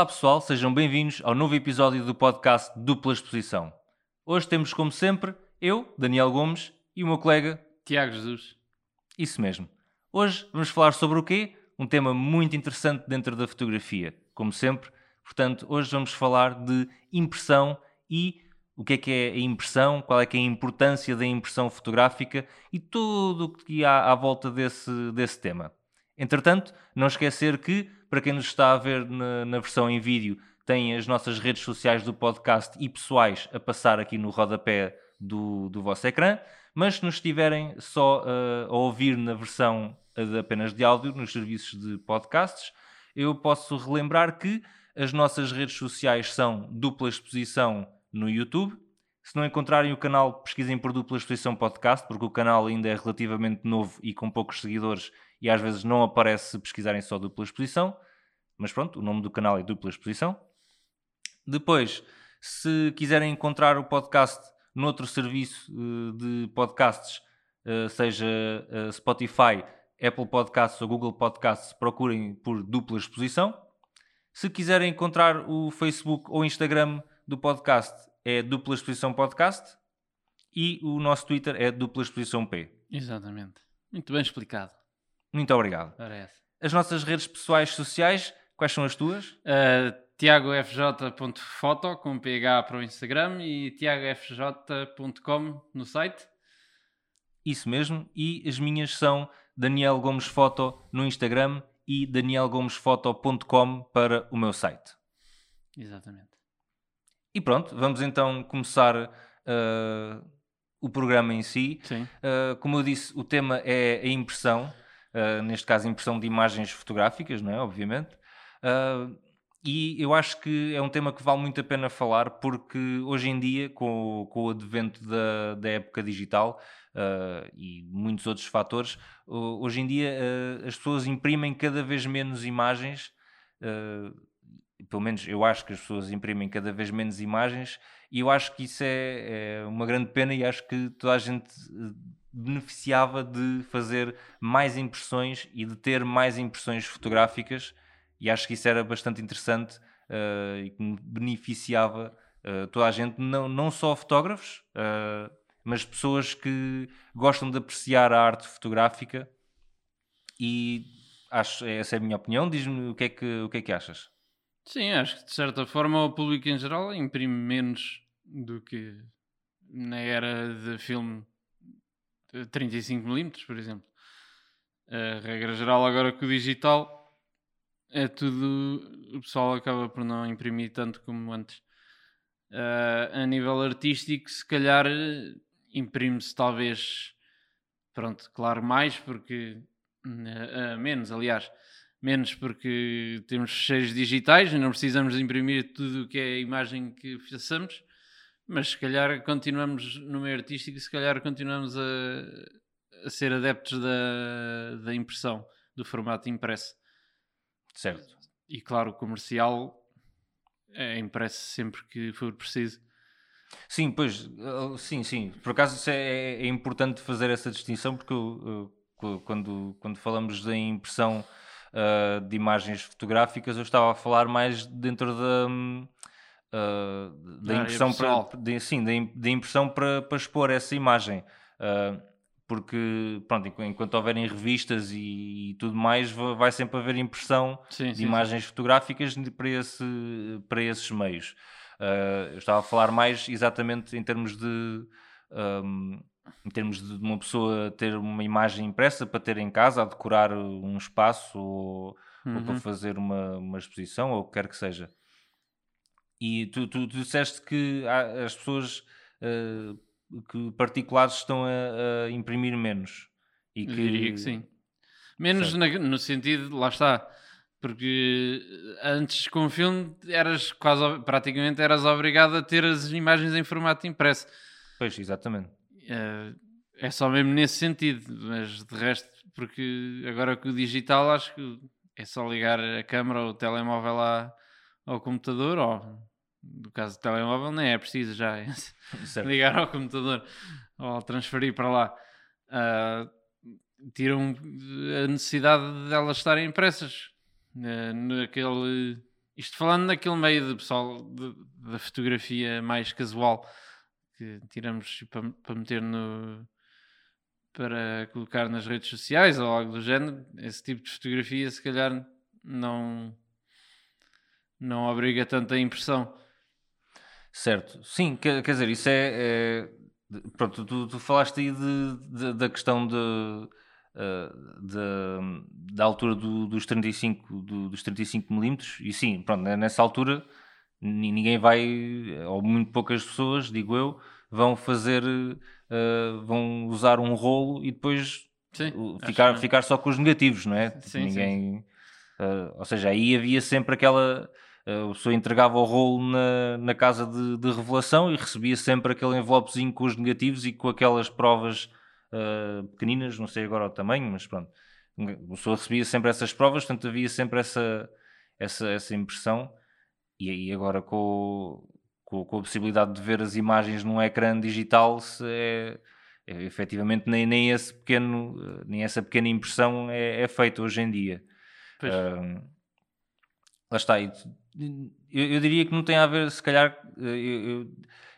Olá pessoal, sejam bem-vindos ao novo episódio do podcast Dupla Exposição. Hoje temos, como sempre, eu, Daniel Gomes, e o meu colega Tiago Jesus. Isso mesmo. Hoje vamos falar sobre o quê? Um tema muito interessante dentro da fotografia, como sempre. Portanto, hoje vamos falar de impressão e o que é que é a impressão, qual é que é a importância da impressão fotográfica e tudo o que há à volta desse, desse tema. Entretanto, não esquecer que, para quem nos está a ver na, na versão em vídeo, tem as nossas redes sociais do podcast e pessoais a passar aqui no rodapé do, do vosso ecrã, mas se nos estiverem só uh, a ouvir na versão de apenas de áudio, nos serviços de podcasts, eu posso relembrar que as nossas redes sociais são Dupla Exposição no YouTube. Se não encontrarem o canal, pesquisem por Dupla Exposição Podcast, porque o canal ainda é relativamente novo e com poucos seguidores e às vezes não aparece se pesquisarem só dupla exposição, mas pronto, o nome do canal é dupla exposição. Depois, se quiserem encontrar o podcast noutro serviço uh, de podcasts, uh, seja uh, Spotify, Apple Podcasts ou Google Podcasts, procurem por dupla exposição. Se quiserem encontrar o Facebook ou Instagram do podcast, é dupla exposição podcast. E o nosso Twitter é dupla exposição P. Exatamente. Muito bem explicado. Muito obrigado. Parece. As nossas redes pessoais sociais, quais são as tuas? Uh, tiagofj.foto com PH para o Instagram e tiagofj.com no site. Isso mesmo. E as minhas são Daniel Gomes Foto no Instagram e danielgomesfoto.com para o meu site. Exatamente. E pronto, vamos então começar uh, o programa em si. Sim. Uh, como eu disse, o tema é a impressão uh, neste caso impressão de imagens fotográficas, não é? Obviamente. Uh, e eu acho que é um tema que vale muito a pena falar porque hoje em dia, com, com o advento da, da época digital uh, e muitos outros fatores, hoje em dia as pessoas imprimem cada vez menos imagens. pelo menos eu acho que as pessoas imprimem cada vez menos imagens e eu acho que isso é, é uma grande pena e acho que toda a gente beneficiava de fazer mais impressões e de ter mais impressões fotográficas e acho que isso era bastante interessante uh, e que beneficiava uh, toda a gente, não, não só fotógrafos, uh, mas pessoas que gostam de apreciar a arte fotográfica e acho, essa é a minha opinião, diz-me o que, é que, o que é que achas? Sim, acho que de certa forma o público em geral imprime menos do que na era de filme 35mm, por exemplo. A regra geral, agora com o digital, é tudo. O pessoal acaba por não imprimir tanto como antes. Uh, a nível artístico, se calhar imprime-se talvez. Pronto, claro, mais porque. Uh, menos, aliás. Menos porque temos fecheiros digitais não precisamos imprimir tudo o que é a imagem que façamos mas se calhar continuamos no meio artístico, se calhar continuamos a, a ser adeptos da, da impressão, do formato impresso. Certo. E claro, o comercial é impresso sempre que for preciso. Sim, pois, uh, sim, sim. Por acaso é, é importante fazer essa distinção porque eu, eu, quando, quando falamos da impressão uh, de imagens fotográficas, eu estava a falar mais dentro da. Uh, da impressão para de, sim, da, da impressão para, para expor essa imagem. Uh, porque pronto, enquanto houverem revistas e, e, tudo mais, vai sempre haver impressão sim, de sim, imagens fotográficas para, esse, para esses meios. Uh, eu estava a falar mais exatamente em termos de um, em termos de uma pessoa ter uma imagem impressa para ter em casa, a decorar um espaço ou, uhum. ou para uhum. fazer uma, uma exposição ou o que quer que seja. E tu, tu, tu disseste que as pessoas uh, que particulares estão a, a, imprimir menos. E que... Eu diria que sim. Menos na, no sentido, lá está, porque antes com o filme eras quase praticamente eras obrigado a ter as imagens em formato impresso. Pois, exatamente. Uh, é só mesmo nesse sentido, mas de resto, porque agora com o digital acho que é só ligar a câmera ou o telemóvel lá ao computador ou no caso do telemóvel nem é preciso já é. Ligar ao computador ou transferir para lá. Uh, tiram a necessidade de elas estarem impressas. Uh, naquele Isto falando naquele meio de pessoal da fotografia mais casual que tiramos para, para meter no para colocar nas redes sociais ou algo do género, esse tipo de fotografia se calhar não não obriga tanta impressão. Certo, sim, quer, quer dizer, isso é. é- pronto, tu, tu falaste aí de, de- da questão de, eh, de- da altura do- dos 35, do- dos 35 milímetros, e sim, pronto, né, nessa altura ni- ninguém vai, ou muito poucas pessoas, digo eu, vão fazer, eh, vão usar um rolo e depois Sim, ficar, ficar só com os negativos, não é? Sim, sim, ninguém. eh, ou seja, aí havia sempre aquela. Eh, a pessoa entregava o rolo na, na casa de, de revelação e recebia sempre aquele envelopezinho com os negativos e com aquelas provas eh, pequeninas, não sei agora o tamanho, mas pronto. A pessoa recebia sempre essas provas, portanto havia sempre essa, essa, essa impressão. E aí agora com, o- com, com a possibilidade de ver as imagens num ecrã digital, é, é, efetivamente nem, nem, esse pequeno, eh, nem essa pequena impressão é, é feita hoje em dia. Pois. Ahm, lá está. e Eu, eu diria que não tem a ver, se calhar, eh, eu, eu,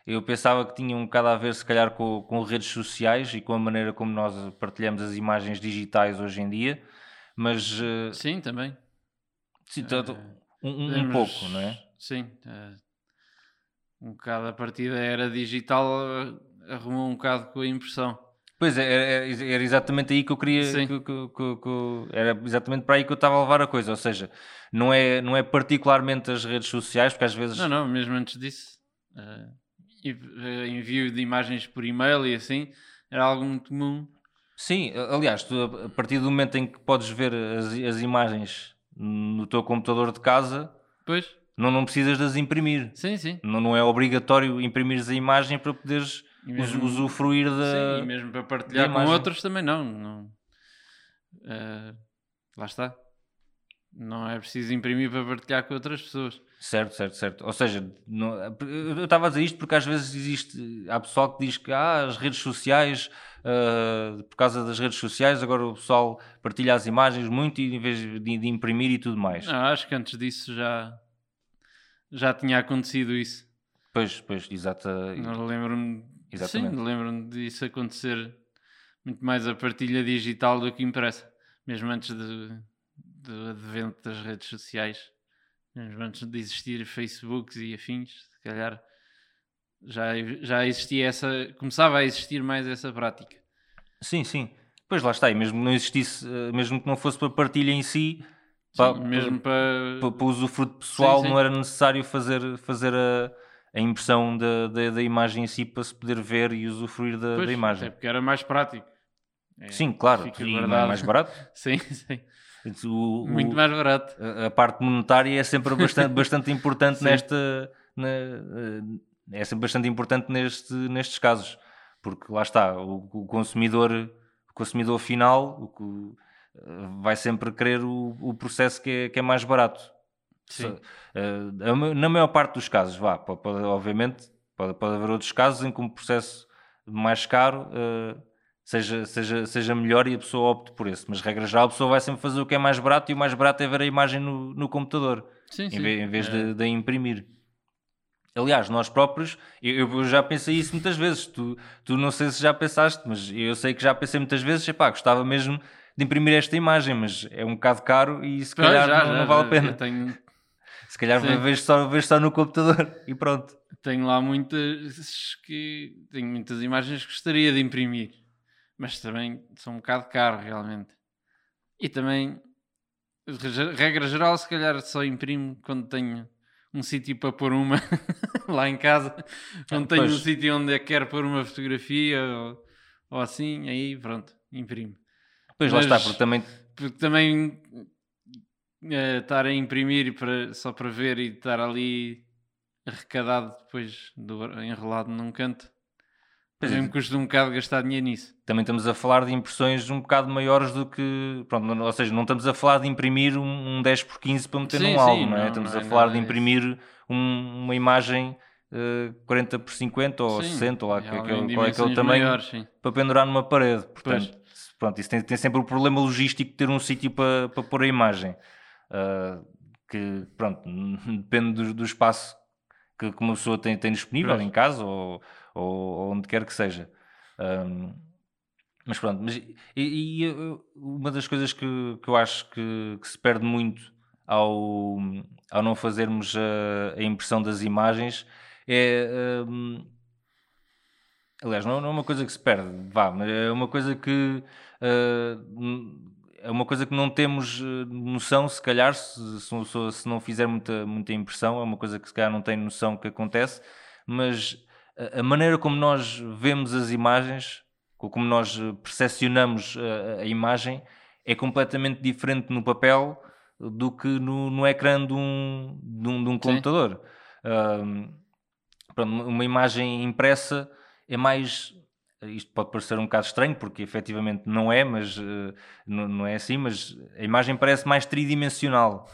eu pensava que tinha um bocado a ver, se calhar, com, com redes sociais e com a maneira como nós partilhamos as imagens digitais hoje em dia, mas eh, Sim, também. sim, tá- tá- um, um- um pouco, não é? Sim. eh, um bocado a partir da era digital eh, arrumou um bocado com a impressão. Pois é, era, era exatamente aí que eu queria. Que- que- que- era exatamente para aí que eu estava a levar a coisa. Ou seja, não é, não é particularmente as redes sociais, porque às vezes. Não, não, mesmo antes disso. eh, envio de imagens por e-mail e assim era algo muito comum. Sim, aliás, tu, a partir do momento em que podes ver as, as imagens no teu computador de casa, Pois, não, não precisas de as imprimir. sim, sim. Não, não é obrigatório imprimir a imagem para poderes mesmo- usufruir da. Sim, e mesmo para partilhar com outros também não. não. Eh, lá está. Não é preciso imprimir para partilhar com outras pessoas. Certo, certo, certo. Ou seja, não- eu estava a dizer isto porque às vezes existe, há pessoal que diz que ah, as redes sociais, ah, por causa das redes sociais, agora o pessoal partilha as imagens muito e em vez de, de imprimir e tudo mais. Não, acho que antes disso já, já tinha acontecido isso. Pois, pois, exata. Não Lembro-me Exatamente. Sim, lembro-me disso acontecer muito mais a partilha digital do que impressa. Mesmo antes de, do advento das redes sociais, mesmo antes de existir Facebooks e afins, se calhar já, já existia essa, começava a existir mais essa prática. Sim, sim. Pois lá está, e mesmo que não existisse, eh, mesmo que não fosse para partilha em si, Sim, pa- mesmo para. para, para usufruto pessoal, Sim, sim. não era necessário fazer, fazer a, a impressão da, da, da imagem em si para se poder ver e usufruir da, Pois, da imagem. até porque era mais prático. É, Sim, claro, e guardado. mais barato. Sim, sim. O- o- Muito mais barato. a, a parte monetária é sempre bastante, bastante importante Sim. nesta na- eh, é sempre bastante importante neste, nestes casos porque lá está o, o consumidor o consumidor final o eh, vai sempre querer o, o processo que é, que é mais barato Sim. Ma- na maior parte dos casos vá pode, obviamente pode, pode haver outros casos em que um processo mais caro eh, seja, seja, seja melhor e a pessoa opte por esse. Mas, regra geral, a pessoa vai sempre fazer o que é mais barato e o mais barato é ver a imagem no, no computador, Sim, em sim. vez, em vez É. de, de imprimir. Aliás, nós próprios, eu, eu já pensei isso muitas vezes. Tu, tu não sei se já pensaste, mas eu sei que já pensei muitas vezes. Epá, gostava mesmo de imprimir esta imagem, mas é um bocado caro e se calhar já, não, já, não vale já. a pena. Tenho, Se calhar Sim. vejo só, vejo só no computador e pronto. tenho lá muitas que tenho muitas imagens que gostaria de imprimir, mas também são um bocado caro realmente. E também, re- regra geral, se calhar só imprimo quando tenho um sítio para pôr uma lá em casa, quando tenho um pois. sítio onde eu quero pôr uma fotografia ou, ou assim, aí pronto, imprimo. Pois lá Mas- está, porque também Porque também eh, estar a imprimir para, só para ver e estar ali arrecadado depois do, enrolado num canto. Também é. me custa um bocado gastar dinheiro nisso. também estamos a falar de impressões um bocado maiores do que. Pronto, ou seja, não estamos a falar de imprimir um, um 10 por 15 para meter Sim, num álbum, não é? não, Estamos não a é falar de imprimir um- uma imagem eh, 40 por 50 ou Sim, 60, ou lá, é que, algo aquele- qual é é dimensões tamanho maiores, sim. para pendurar numa parede. Portanto, Pois. pronto, isso tem, tem sempre o problema logístico de ter um sítio para, para pôr a imagem. Ah, que, pronto, depende do, do espaço que, que uma pessoa tem, tem disponível em casa ou, ou, ou onde quer que seja. Um, mas pronto, mas, e, e eu- uma das coisas que, que eu acho que, que se perde muito ao, ao não fazermos a, a impressão das imagens é. um, aliás, não, não é uma coisa que se perde, vá, mas é uma coisa que. uh, é uma coisa que não temos uh, noção, se calhar, se, se, se não fizer muita, muita impressão, é uma coisa que se calhar não tem noção que acontece, mas a, a maneira como nós vemos as imagens, co- como nós uh, percepcionamos a, a imagem, é completamente diferente no papel do que no, no ecrã de um, de um, de um computador. Um, pronto, uma imagem impressa é mais. Isto pode parecer um bocado estranho, porque efetivamente não é, mas eh, não, não é assim. Mas a imagem parece mais tridimensional.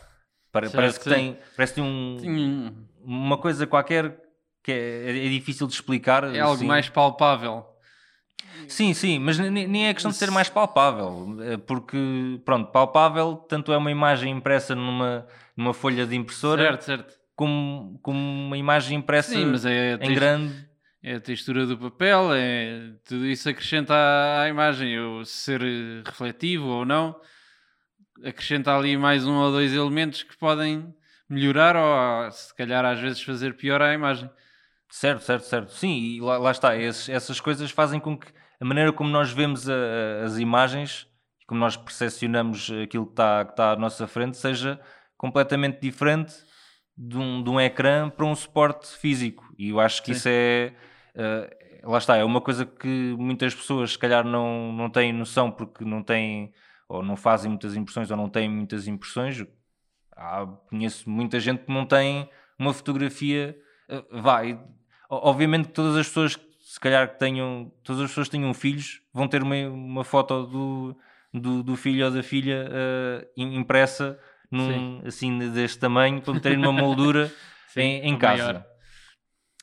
Pare- Certo, parece que sim. tem, parece que tem um, Tinha- uma coisa qualquer que é, é difícil de explicar. É algo assim. mais palpável. Sim, sim, mas ne- nem é questão de ser mais palpável, eh, porque, pronto, palpável tanto é uma imagem impressa numa, numa folha de impressora Certo, certo. como, como uma imagem impressa Sim, é, em tex- grande. É a textura do papel, é tudo isso acrescenta à, à imagem, ou ser refletivo ou não, acrescenta ali mais um ou dois elementos que podem melhorar ou se calhar às vezes fazer pior à imagem. Certo, certo, certo. Sim, e lá, lá está. Esses- essas coisas fazem com que a maneira como nós vemos a- a- as imagens, como nós percepcionamos aquilo que está, que está à nossa frente, seja completamente diferente de um, de um ecrã para um suporte físico. E eu acho que Sim. isso é. Eh, lá está, é uma coisa que muitas pessoas, se calhar, não, não têm noção porque não têm, ou não fazem muitas impressões, ou não têm muitas impressões. Há- conheço muita gente que não tem uma fotografia. eh, vai, Obviamente todas as pessoas, que, se calhar que tenham, todas as pessoas que tenham filhos, vão ter uma, uma foto do, do, do filho ou da filha im- impressa num, assim deste tamanho para meterem numa moldura Sim, em, em casa. maior.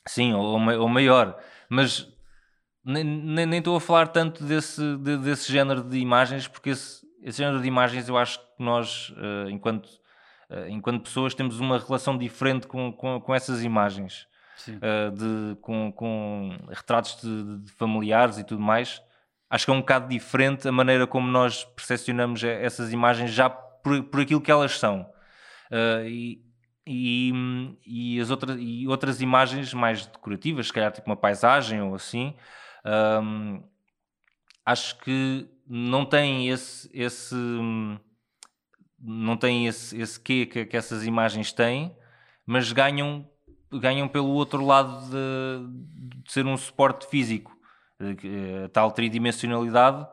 Sim, ou, ou ma- ou maior. Mas nem- estou a falar tanto desse, de- desse género de imagens, porque esse, esse género de imagens eu acho que nós, eh, enquanto, eh, enquanto pessoas, temos uma relação diferente com, com, com essas imagens uh, de, com, com retratos de, de familiares e tudo mais, acho que é um bocado diferente a maneira como nós percepcionamos essas imagens já por, por aquilo que elas são. Uh, e, e, e as outras, e outras imagens mais decorativas, se calhar tipo uma paisagem ou assim, um, acho que não têm esse, esse hum, não têm esse, esse quê que, que essas imagens têm, mas ganham, ganham pelo outro lado de, de ser um suporte físico. Eh, eh, A tal tridimensionalidade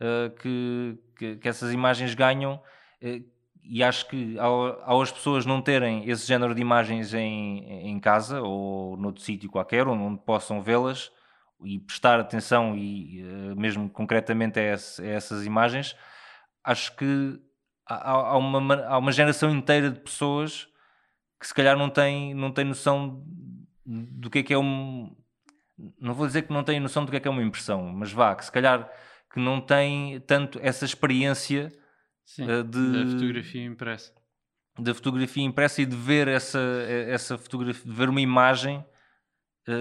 eh, que, que, que essas imagens ganham eh, e acho que ao, ao as pessoas não terem esse género de imagens em, em casa ou noutro sítio qualquer onde possam vê-las e prestar atenção e eh, mesmo concretamente a, esse- a essas imagens acho que há, há- uma, ma- há uma geração inteira de pessoas que se calhar não têm, não têm noção do que é que é um não vou dizer que não têm noção do que é que é uma impressão, mas vá, que se calhar que não têm tanto essa experiência Sim. eh, de, Da fotografia impressa. da fotografia impressa e de ver essa, essa fotografia, de ver uma imagem eh,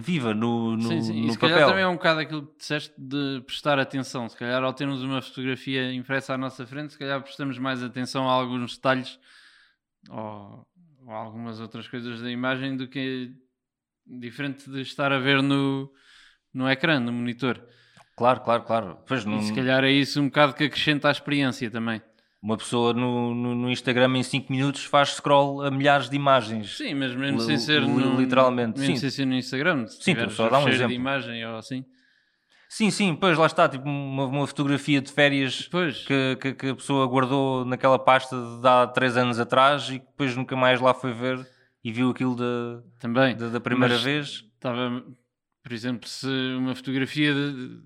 viva no, no, sim, sim. E no se calhar papel. também é um bocado aquilo que disseste de prestar atenção. Se calhar ao termos uma fotografia impressa à nossa frente, se calhar prestamos mais atenção a alguns detalhes ou, ou algumas outras coisas da imagem do que diferente de estar a ver no, no ecrã, no monitor. Claro, claro, claro. Pois, E se calhar é isso um bocado que acrescenta à experiência também. uma pessoa no, no, no Instagram em 5 minutos faz scroll a milhares de imagens. Sim, mas mesmo sem ser no, literalmente, mesmo sim. sem ser no Instagram. Se Sim, só dar um cheiro de exemplo. imagem ou assim. Sim, sim, pois lá está, tipo uma, uma fotografia de férias que, que, que a pessoa guardou naquela pasta de há 3 anos atrás e que depois nunca mais lá foi ver e viu aquilo da, também. da, da primeira vez. Estava, por exemplo, se uma fotografia de,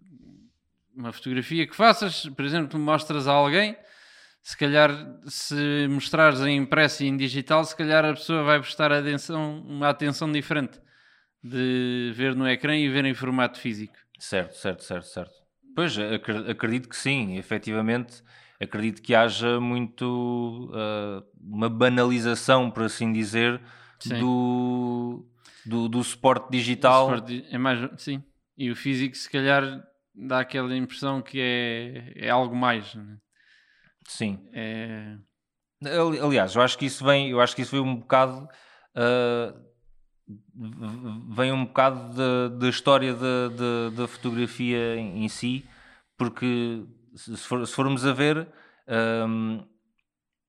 uma fotografia que faças, por exemplo, mostras a alguém, se calhar se mostrares em impresso e em digital, se calhar a pessoa vai prestar atenção, uma atenção diferente de ver no ecrã e ver em formato físico. Certo, certo, certo, certo. Pois, acre- acredito que sim, efetivamente. Acredito que haja muito ah, uma banalização, por assim dizer, Sim. do, do, do suporte digital. Suporte É mais, sim. E o físico, se calhar, dá aquela impressão que é, é algo mais. né? Sim. É, Ali- Aliás, eu acho que isso vem, eu acho que isso vem um bocado ah, v- vem um bocado da, história da, fotografia em, si, porque se, for- se formos a ver ahm,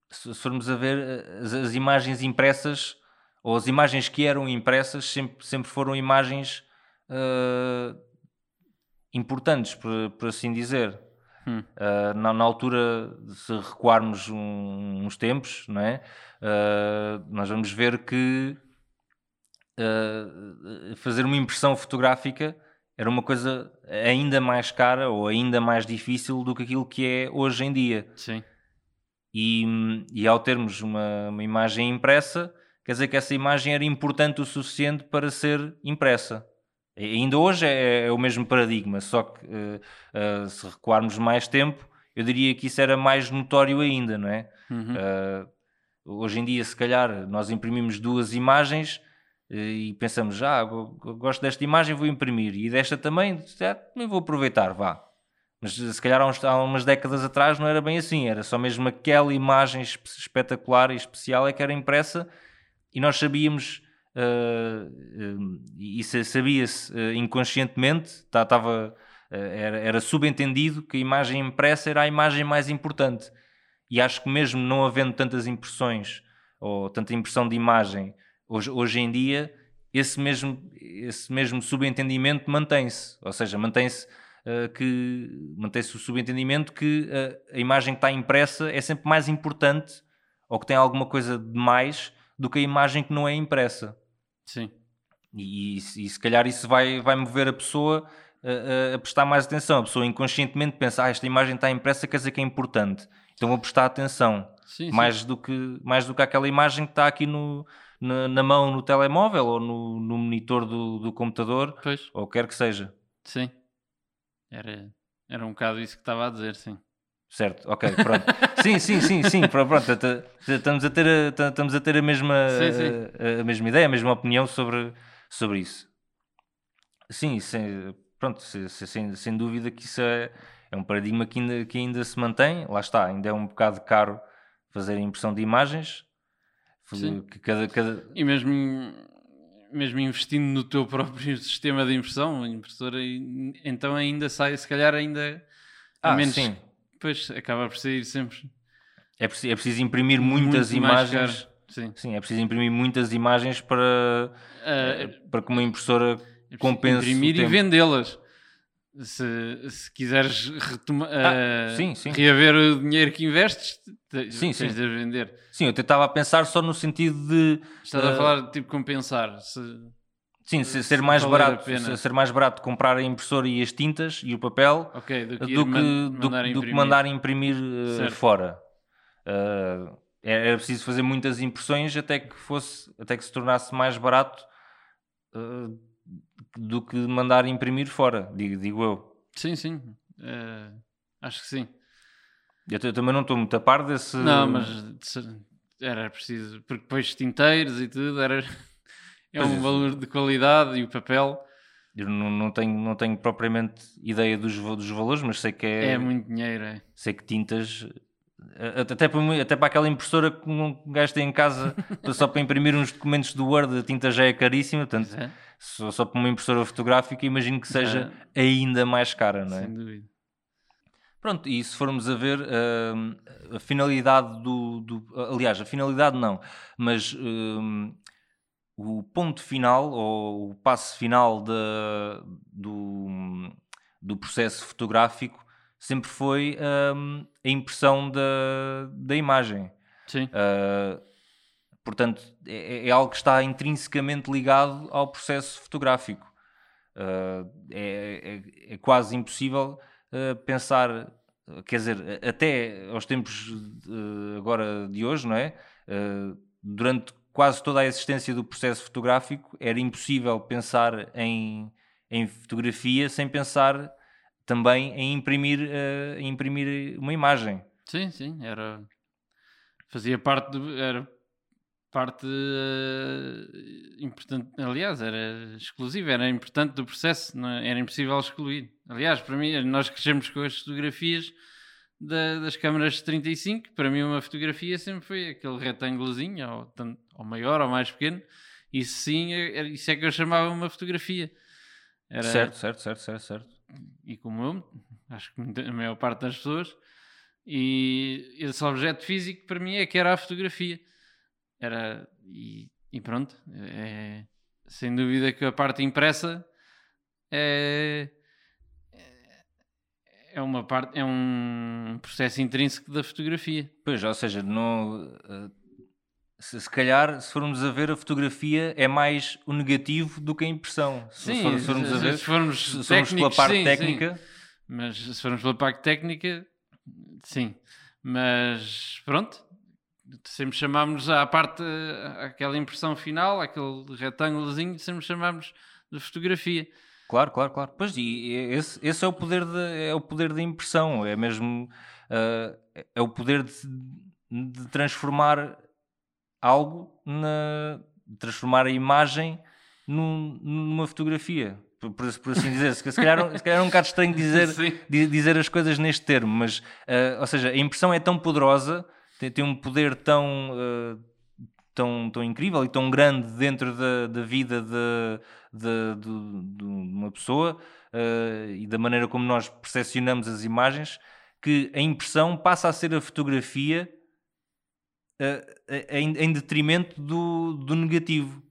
se, se formos a ver eh, as, as imagens impressas ou as imagens que eram impressas sempre, sempre foram imagens ah, importantes, por, por assim dizer. hum, Uh, na, na altura, se recuarmos um- uns tempos, não é? Uh, nós vamos ver que uh, fazer uma impressão fotográfica era uma coisa ainda mais cara ou ainda mais difícil do que aquilo que é hoje em dia. sim. E, e ao termos uma, uma imagem impressa, quer dizer que essa imagem era importante o suficiente para ser impressa. Ainda hoje é, é o mesmo paradigma, só que eh, eh, se recuarmos mais tempo, eu diria que isso era mais notório ainda, não é? Uhum. Eh, hoje em dia, se calhar, nós imprimimos duas imagens e pensamos, ah, go- go- gosto desta imagem, vou imprimir, e desta também, ah, também vou aproveitar, vá. Mas se calhar há, uns- há umas décadas atrás não era bem assim, era só mesmo aquela imagem espe- espetacular e especial é que era impressa e nós sabíamos, eh, e sabia-se eh, inconscientemente, tá- tava, eh, era, era subentendido que a imagem impressa era a imagem mais importante. E acho que mesmo não havendo tantas impressões ou tanta impressão de imagem hoje, hoje em dia, esse mesmo, esse mesmo subentendimento mantém-se. Ou seja, mantém-se eh, que mantém-se o subentendimento que eh, a imagem que está impressa é sempre mais importante ou que tem alguma coisa de mais do que a imagem que não é impressa. Sim. E, e, se- e se calhar isso vai, vai mover a pessoa a, a- prestar mais atenção. A pessoa inconscientemente pensa: ah, esta imagem está impressa, quer dizer que é importante. Então vou prestar atenção. Sim, sim. Mais, do que, mais do que aquela imagem que está aqui no, na, na mão no telemóvel ou no, no monitor do, do computador, Pois, ou quer que seja. sim. Era, era um bocado isso que estava a dizer, sim. Certo, ok, pronto. sim, sim, sim, sim, pronto, estamos a ter a, estamos a ter a mesma, Sim, sim. A, a mesma ideia, a mesma opinião sobre, sobre isso. Sim, sem, pronto, se- se- sem, sem dúvida que isso é, é um paradigma que ainda, que ainda se mantém, lá está, ainda é um bocado caro fazer a impressão de imagens, Sim. que cada, cada, E mesmo, mesmo investindo no teu próprio sistema de impressão, impressora, então ainda sai, se calhar ainda Ah, menos. sim. Pois, acaba por sair sempre é, preciso, é preciso imprimir muitas muito imagens. Sim. sim, é preciso imprimir muitas imagens para, Ah, para que uma impressora É compense imprimir e vendê-las. Se, se quiseres Ah, ah, sim, sim. reaver o dinheiro que investes, te- Sim, tens sim. de vender. Sim, eu estava a pensar só no sentido de Estás Ah, a falar tipo compensar. Se, sim, se- se ser mais barato, se- ser mais barato comprar a impressora e as tintas e o papel ok, do que, do que, man- do, mandar do que imprimir. mandar imprimir uh, fora. Uh, era era preciso fazer muitas impressões até que fosse até que se tornasse mais barato uh, do que mandar imprimir fora, digo, digo eu. Sim, sim. Acho que sim. Eu, eu também não estou muito a par desse. Não, mas era preciso. Porque depois tinteiros e tudo era. É Pois um é. valor de qualidade e o papel Eu não, não, tenho, não tenho propriamente ideia dos, dos valores, mas sei que é, muito dinheiro. É. sei que tintas a- até para, até para aquela impressora que um gajo tem em casa só para imprimir uns documentos do Word a tinta já é caríssima, portanto é, só, só para uma impressora fotográfica imagino que seja ainda mais cara, não é? sem dúvida. Pronto, e se formos a ver hum, a finalidade do, do- aliás, a finalidade não, mas hum, o ponto final ou o passo final da- do, do processo fotográfico sempre foi hum, a impressão da, da imagem. Sim, Uh, portanto, é, é algo que está intrinsecamente ligado ao processo fotográfico. Uh, é, é- é quase impossível uh, pensar, quer dizer, até aos tempos agora de hoje, não é? Durante quase toda a existência do processo fotográfico, era impossível pensar em, em fotografia sem pensar também em imprimir, uh, em imprimir uma imagem. Sim, sim, era fazia parte do, era parte uh, importante, aliás, era exclusiva, era importante do processo, não, é? era impossível excluir. Aliás, para mim, nós crescemos com as fotografias da, das câmaras de 35, para mim uma fotografia sempre foi aquele retângulozinho, ou, ou maior ou mais pequeno, isso sim, é, isso é que eu chamava uma fotografia. Era, certo, certo, certo, certo, certo. E como eu, acho que a maior parte das pessoas, e esse objeto físico para mim é que era a fotografia. Era, e, e pronto, é, sem dúvida que a parte impressa é, é uma parte, é um processo intrínseco da fotografia. Pois, ou seja, não, eh, se, se calhar, se formos a ver, a fotografia é mais o negativo do que a impressão. Sim, se, for, se formos a ver, se formos, se formos pela parte sim, técnica. Sim. Mas se formos pela parte técnica, sim. Mas pronto, sempre chamámos à parte, aquela impressão final, aquele retângulozinho, sempre chamámos de fotografia. Claro, claro, claro. Pois, e esse, esse é o poder de, é o poder da impressão, é mesmo uh, é o poder de, de transformar algo na transformar a imagem num, numa fotografia. Por, por, assim dizer, se calhar, se calhar é um bocado estranho dizer, dizer as coisas neste termo, mas, uh, ou seja, a impressão é tão poderosa, tem, tem um poder tão, uh, tão, tão incrível e tão grande dentro da, da vida de, de, de, de uma pessoa uh, e da maneira como nós percepcionamos as imagens, que a impressão passa a ser a fotografia em, em detrimento do, do negativo.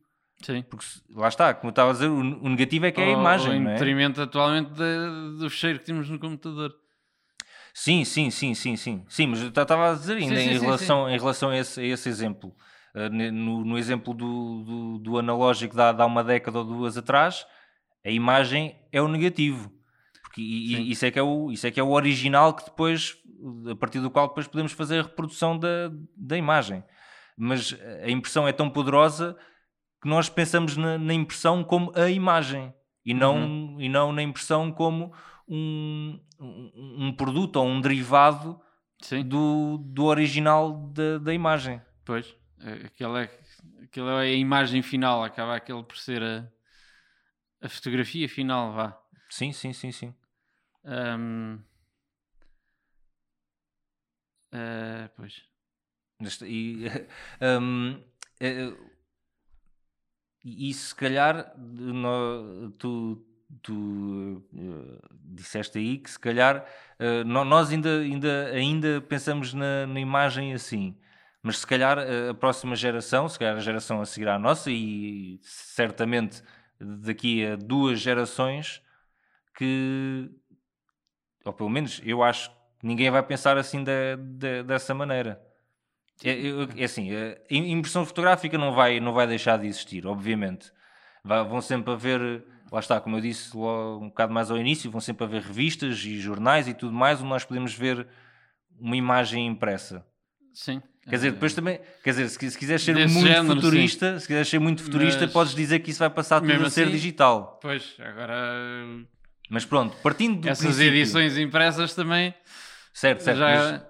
Sim. Porque lá está, como eu estava a dizer, o, o negativo é que é a imagem. Ou em é? detrimento atualmente de, do fecheiro que temos no computador. Sim, sim, sim, sim, sim. Sim, mas eu estava a dizer ainda sim, em, sim, relação, sim. em relação a esse, a esse exemplo. Uh, no, no, exemplo do, do, do analógico de há, de há uma década ou duas atrás, a imagem é o negativo. Porque, e, isso, é que é o, isso é que é o original que depois, a partir do qual depois podemos fazer a reprodução da, da imagem. Mas a impressão é tão poderosa que nós pensamos na, na impressão como a imagem e não, uhum. e não na impressão como um, um, um produto ou um derivado do, do original da, da imagem. Pois, aquela é, aquela é a imagem final, acaba aquele por ser a, a fotografia final, vá. Sim, sim, sim, sim. Um, uh, eh, pois. E, um, e, se calhar no, tu, tu uh, disseste aí que se calhar uh, nós ainda, ainda, ainda pensamos na, na, imagem assim, mas se calhar uh, a próxima geração, se calhar a geração a seguir à nossa, e certamente daqui a duas gerações, que, ou pelo menos eu acho que ninguém vai pensar assim de, de, dessa maneira. É, é, assim, a impressão fotográfica não vai, não vai deixar de existir, obviamente. Vão sempre haver, lá está, como eu disse um bocado mais ao início, vão sempre haver revistas e jornais e tudo mais onde nós podemos ver uma imagem impressa. Sim. Quer dizer, depois também, quer dizer, se, se quiseres ser Desse muito género, futurista, sim. se quiseres ser muito futurista, Mas, podes dizer que isso vai passar tudo a ser assim, digital. Pois, agora. Mas pronto, partindo do Essas princípio... edições impressas também. Certo, certo. Já...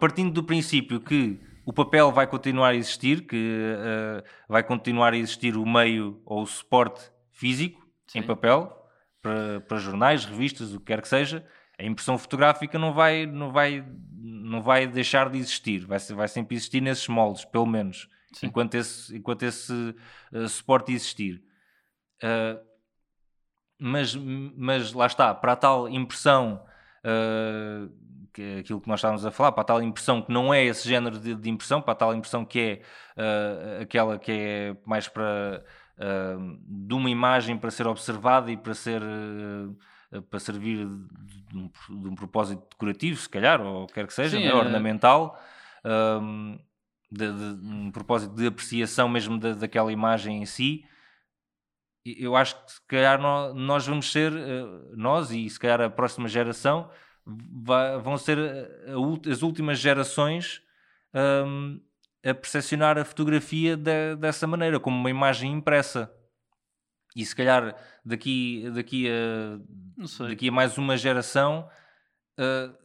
partindo do princípio que o papel vai continuar a existir, que uh, vai continuar a existir o meio ou o suporte físico Sim. em papel para, para jornais, revistas, o que quer que seja. A impressão fotográfica não vai, não vai, não vai deixar de existir, vai, vai sempre existir nesses moldes, pelo menos, Sim. enquanto esse, enquanto esse uh, suporte existir. Uh, mas, mas lá está, para a tal impressão uh, que é aquilo que nós estávamos a falar, para a tal impressão que não é esse género de, de impressão, para a tal impressão que é aquela que é mais para de uma imagem para ser observada e para ser para servir de um, de um, propósito decorativo, se calhar, ou quer que seja, Sim, né? é... ornamental, de, de, um propósito de apreciação mesmo da, daquela imagem em si eu acho que se calhar nós vamos ser, nós e se calhar a próxima geração, vai, vão ser a, as últimas gerações um, a percepcionar a fotografia de, dessa maneira, como uma imagem impressa. e se calhar daqui, daqui, a, daqui a mais uma geração uh,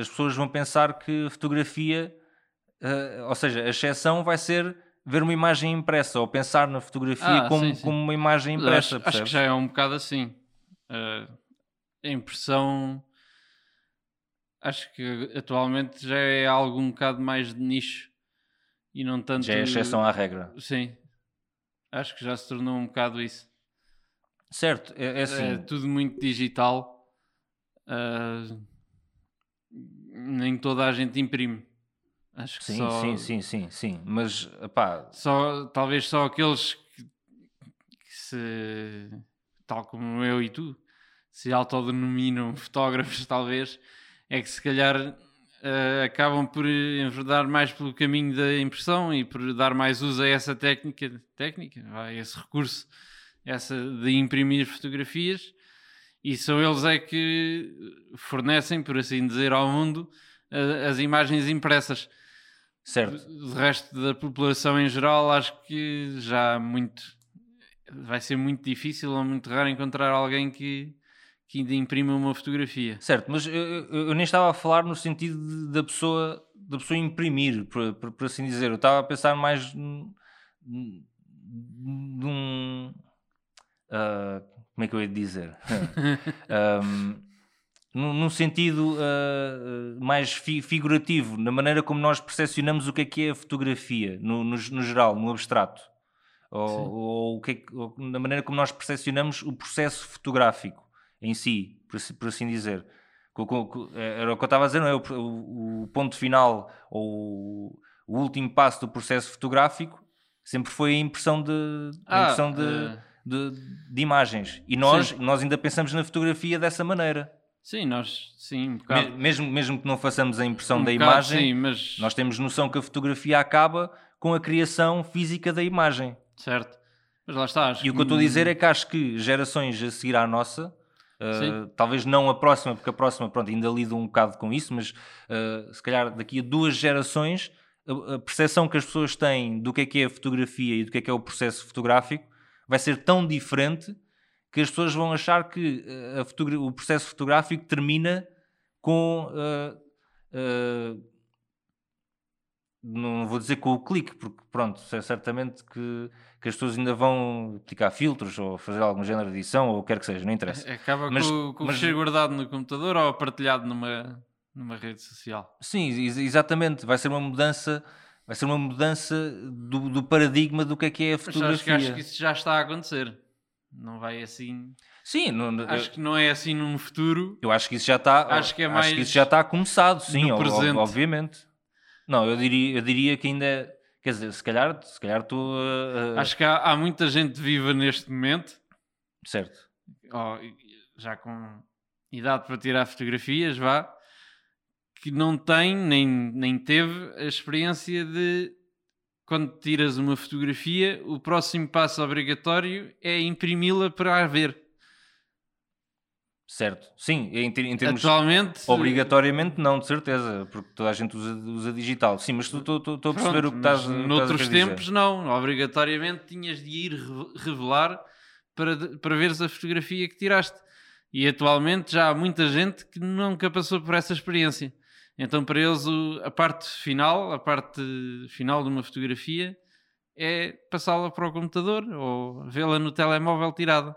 as pessoas vão pensar que fotografia, uh, ou seja, a exceção vai ser ver uma imagem impressa ou pensar na fotografia Ah, como, sim, sim. como uma imagem impressa. acho, acho que já é um bocado assim. Uh, a impressão acho que atualmente já é algo um bocado mais de nicho e não tanto. Já é exceção à regra. Sim. Acho que já se tornou um bocado isso. Certo, é, é assim. É tudo muito digital. Uh, nem toda a gente imprime. Acho que sim, só, sim, sim, sim, sim. Mas, pá, só talvez só aqueles que, que se tal como eu e tu se autodenominam fotógrafos talvez é que se calhar eh, acabam por enverdar mais pelo caminho da impressão e por dar mais uso a essa técnica técnica a esse recurso essa de imprimir fotografias e são eles é que fornecem por assim dizer ao mundo as imagens impressas certo. do resto da população em geral, acho que já há muito vai ser muito difícil ou muito raro encontrar alguém que, que ainda imprima uma fotografia. Certo, mas eu, eu- eu nem estava a falar no sentido de- da pessoa, da pessoa imprimir, por, por- por assim dizer. Eu estava a pensar mais num ah, como é que eu ia dizer? Ahm, num, num sentido ah, ah, mais fi- figurativo, na maneira como nós percepcionamos o que é que é a fotografia, no, no, no geral, no abstrato. Ou, ou o que é que- ou na maneira como nós percepcionamos o processo fotográfico em si, por, assim- por assim dizer. Era o que eu estava a dizer, não é? O, o- ponto final ou o último passo do processo fotográfico sempre foi a impressão de, a Ah, impressão de, eh, de, de imagens. E nós, Sim. nós ainda pensamos na fotografia dessa maneira. Sim, nós sim, um bocado. mesmo, mesmo que não façamos a impressão um da bocado, imagem, sim, mas nós temos noção que a fotografia acaba com a criação física da imagem. certo. Mas lá está. E o que eu estou a dizer é que acho que gerações a seguir à nossa, uh, talvez não a próxima, porque a próxima pronto, ainda lido um bocado com isso, mas uh, se calhar daqui a duas gerações, a, a percepção que as pessoas têm do que é que é a fotografia e do que é que é o processo fotográfico vai ser tão diferente que as pessoas vão achar que fotogra- o processo fotográfico termina com. uh, uh, não vou dizer com o clique, porque pronto, é certamente que, que as pessoas ainda vão aplicar filtros ou fazer algum género de edição ou o que quer que seja, não interessa. Acaba Mas- com, com mas- o fecheiro guardado no computador ou partilhado numa, numa rede social. Sim, ex- exatamente, vai ser uma mudança, vai ser uma mudança do, do paradigma do que é que é a fotografia. acho que, acho que isso já está a acontecer. Não vai assim. Sim, não- Acho que não é assim num futuro. eu acho que isso já está, Acho que é mais isso já está começado, sim, no presente. obviamente. Não, eu diria, eu diria que ainda, é- quer dizer, se calhar, se calhar estou a- Acho que há, há muita gente viva neste momento, certo. ó, já com idade para tirar fotografias, vá, que não tem nem, nem teve a experiência de quando tiras uma fotografia, o próximo passo obrigatório é imprimi-la para a ver. Certo, sim, em, em termos Atualmente, obrigatoriamente não, de certeza, porque toda a gente usa, usa digital. Sim, mas estou a Pronto, perceber o que estás, mas o que estás a Noutros querer dizer. tempos, não. Obrigatoriamente tinhas de ir re- revelar para, para veres a fotografia que tiraste. E atualmente já há muita gente que nunca passou por essa experiência. Então, para eles, a parte final, a parte final de uma fotografia é passá-la para o computador ou vê-la no telemóvel tirada.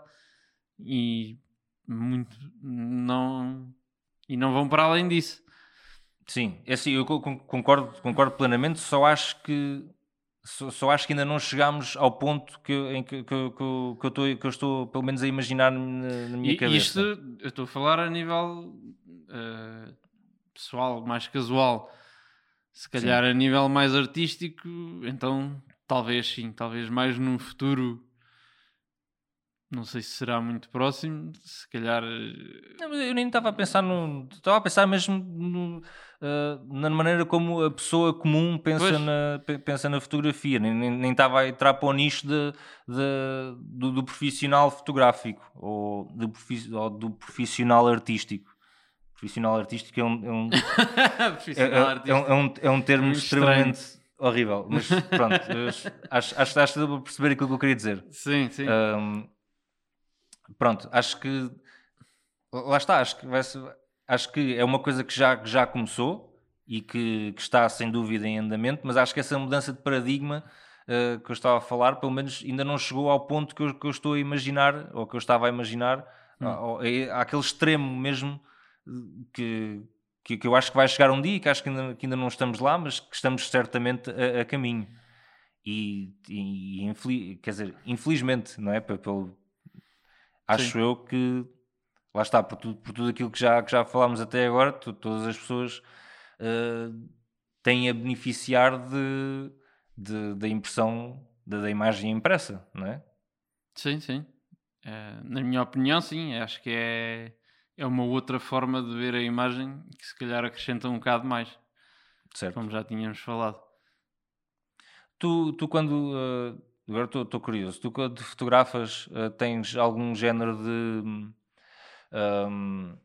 E muito não e não vão para além disso. Sim, é assim, eu co- con- concordo, concordo plenamente, só acho que só, só acho que ainda não chegámos ao ponto que, em que, que, eu- que, eu- que eu estou, que eu estou pelo menos a imaginar na, na minha E cabeça. isto eu estou a falar a nível eh, pessoal, mais casual. Se calhar a nível mais artístico, então talvez sim, talvez mais num futuro. Não sei se será muito próximo, se calhar. eh, Não, eu nem estava a pensar no. Estava a pensar mesmo no, ah, na maneira como a pessoa comum pensa, Pois. na, pe- pensa na fotografia. Nem, nem, nem estava a entrar para o nicho de, de- do, do profissional fotográfico ou do, profi- ou do profissional artístico. Profissional artístico é um, é um, é, profissional é- é um, é um, é um termo extremamente horrível. Mas pronto, acho, acho, acho que dá para perceber aquilo que eu queria dizer. Sim, sim. Ahm, pronto, acho que lá está, acho que, vai acho que é uma coisa que já, que já começou e que, que, está sem dúvida em andamento, mas acho que essa mudança de paradigma uh, que eu estava a falar, pelo menos ainda não chegou ao ponto que eu, que eu estou a imaginar, ou que eu estava a imaginar, hum. àquele extremo mesmo que, que, que, eu acho que vai chegar um dia, que acho que ainda, que ainda não estamos lá, mas que estamos certamente a, a caminho. E, e, quer dizer, infelizmente, não é? Pelo, acho Sim. eu que lá está, por tudo, por tudo aquilo que já, que já falámos até agora, tu, todas as pessoas uh, têm a beneficiar de, de da impressão da, da, imagem impressa, não é? Sim, sim. Uh, na minha opinião, sim. Acho que é, é uma outra forma de ver a imagem que se calhar acrescenta um bocado mais. Certo. Como já tínhamos falado. Tu, tu quando. Uh, agora estou curioso. Tu quando fotografas uh, tens algum género de um,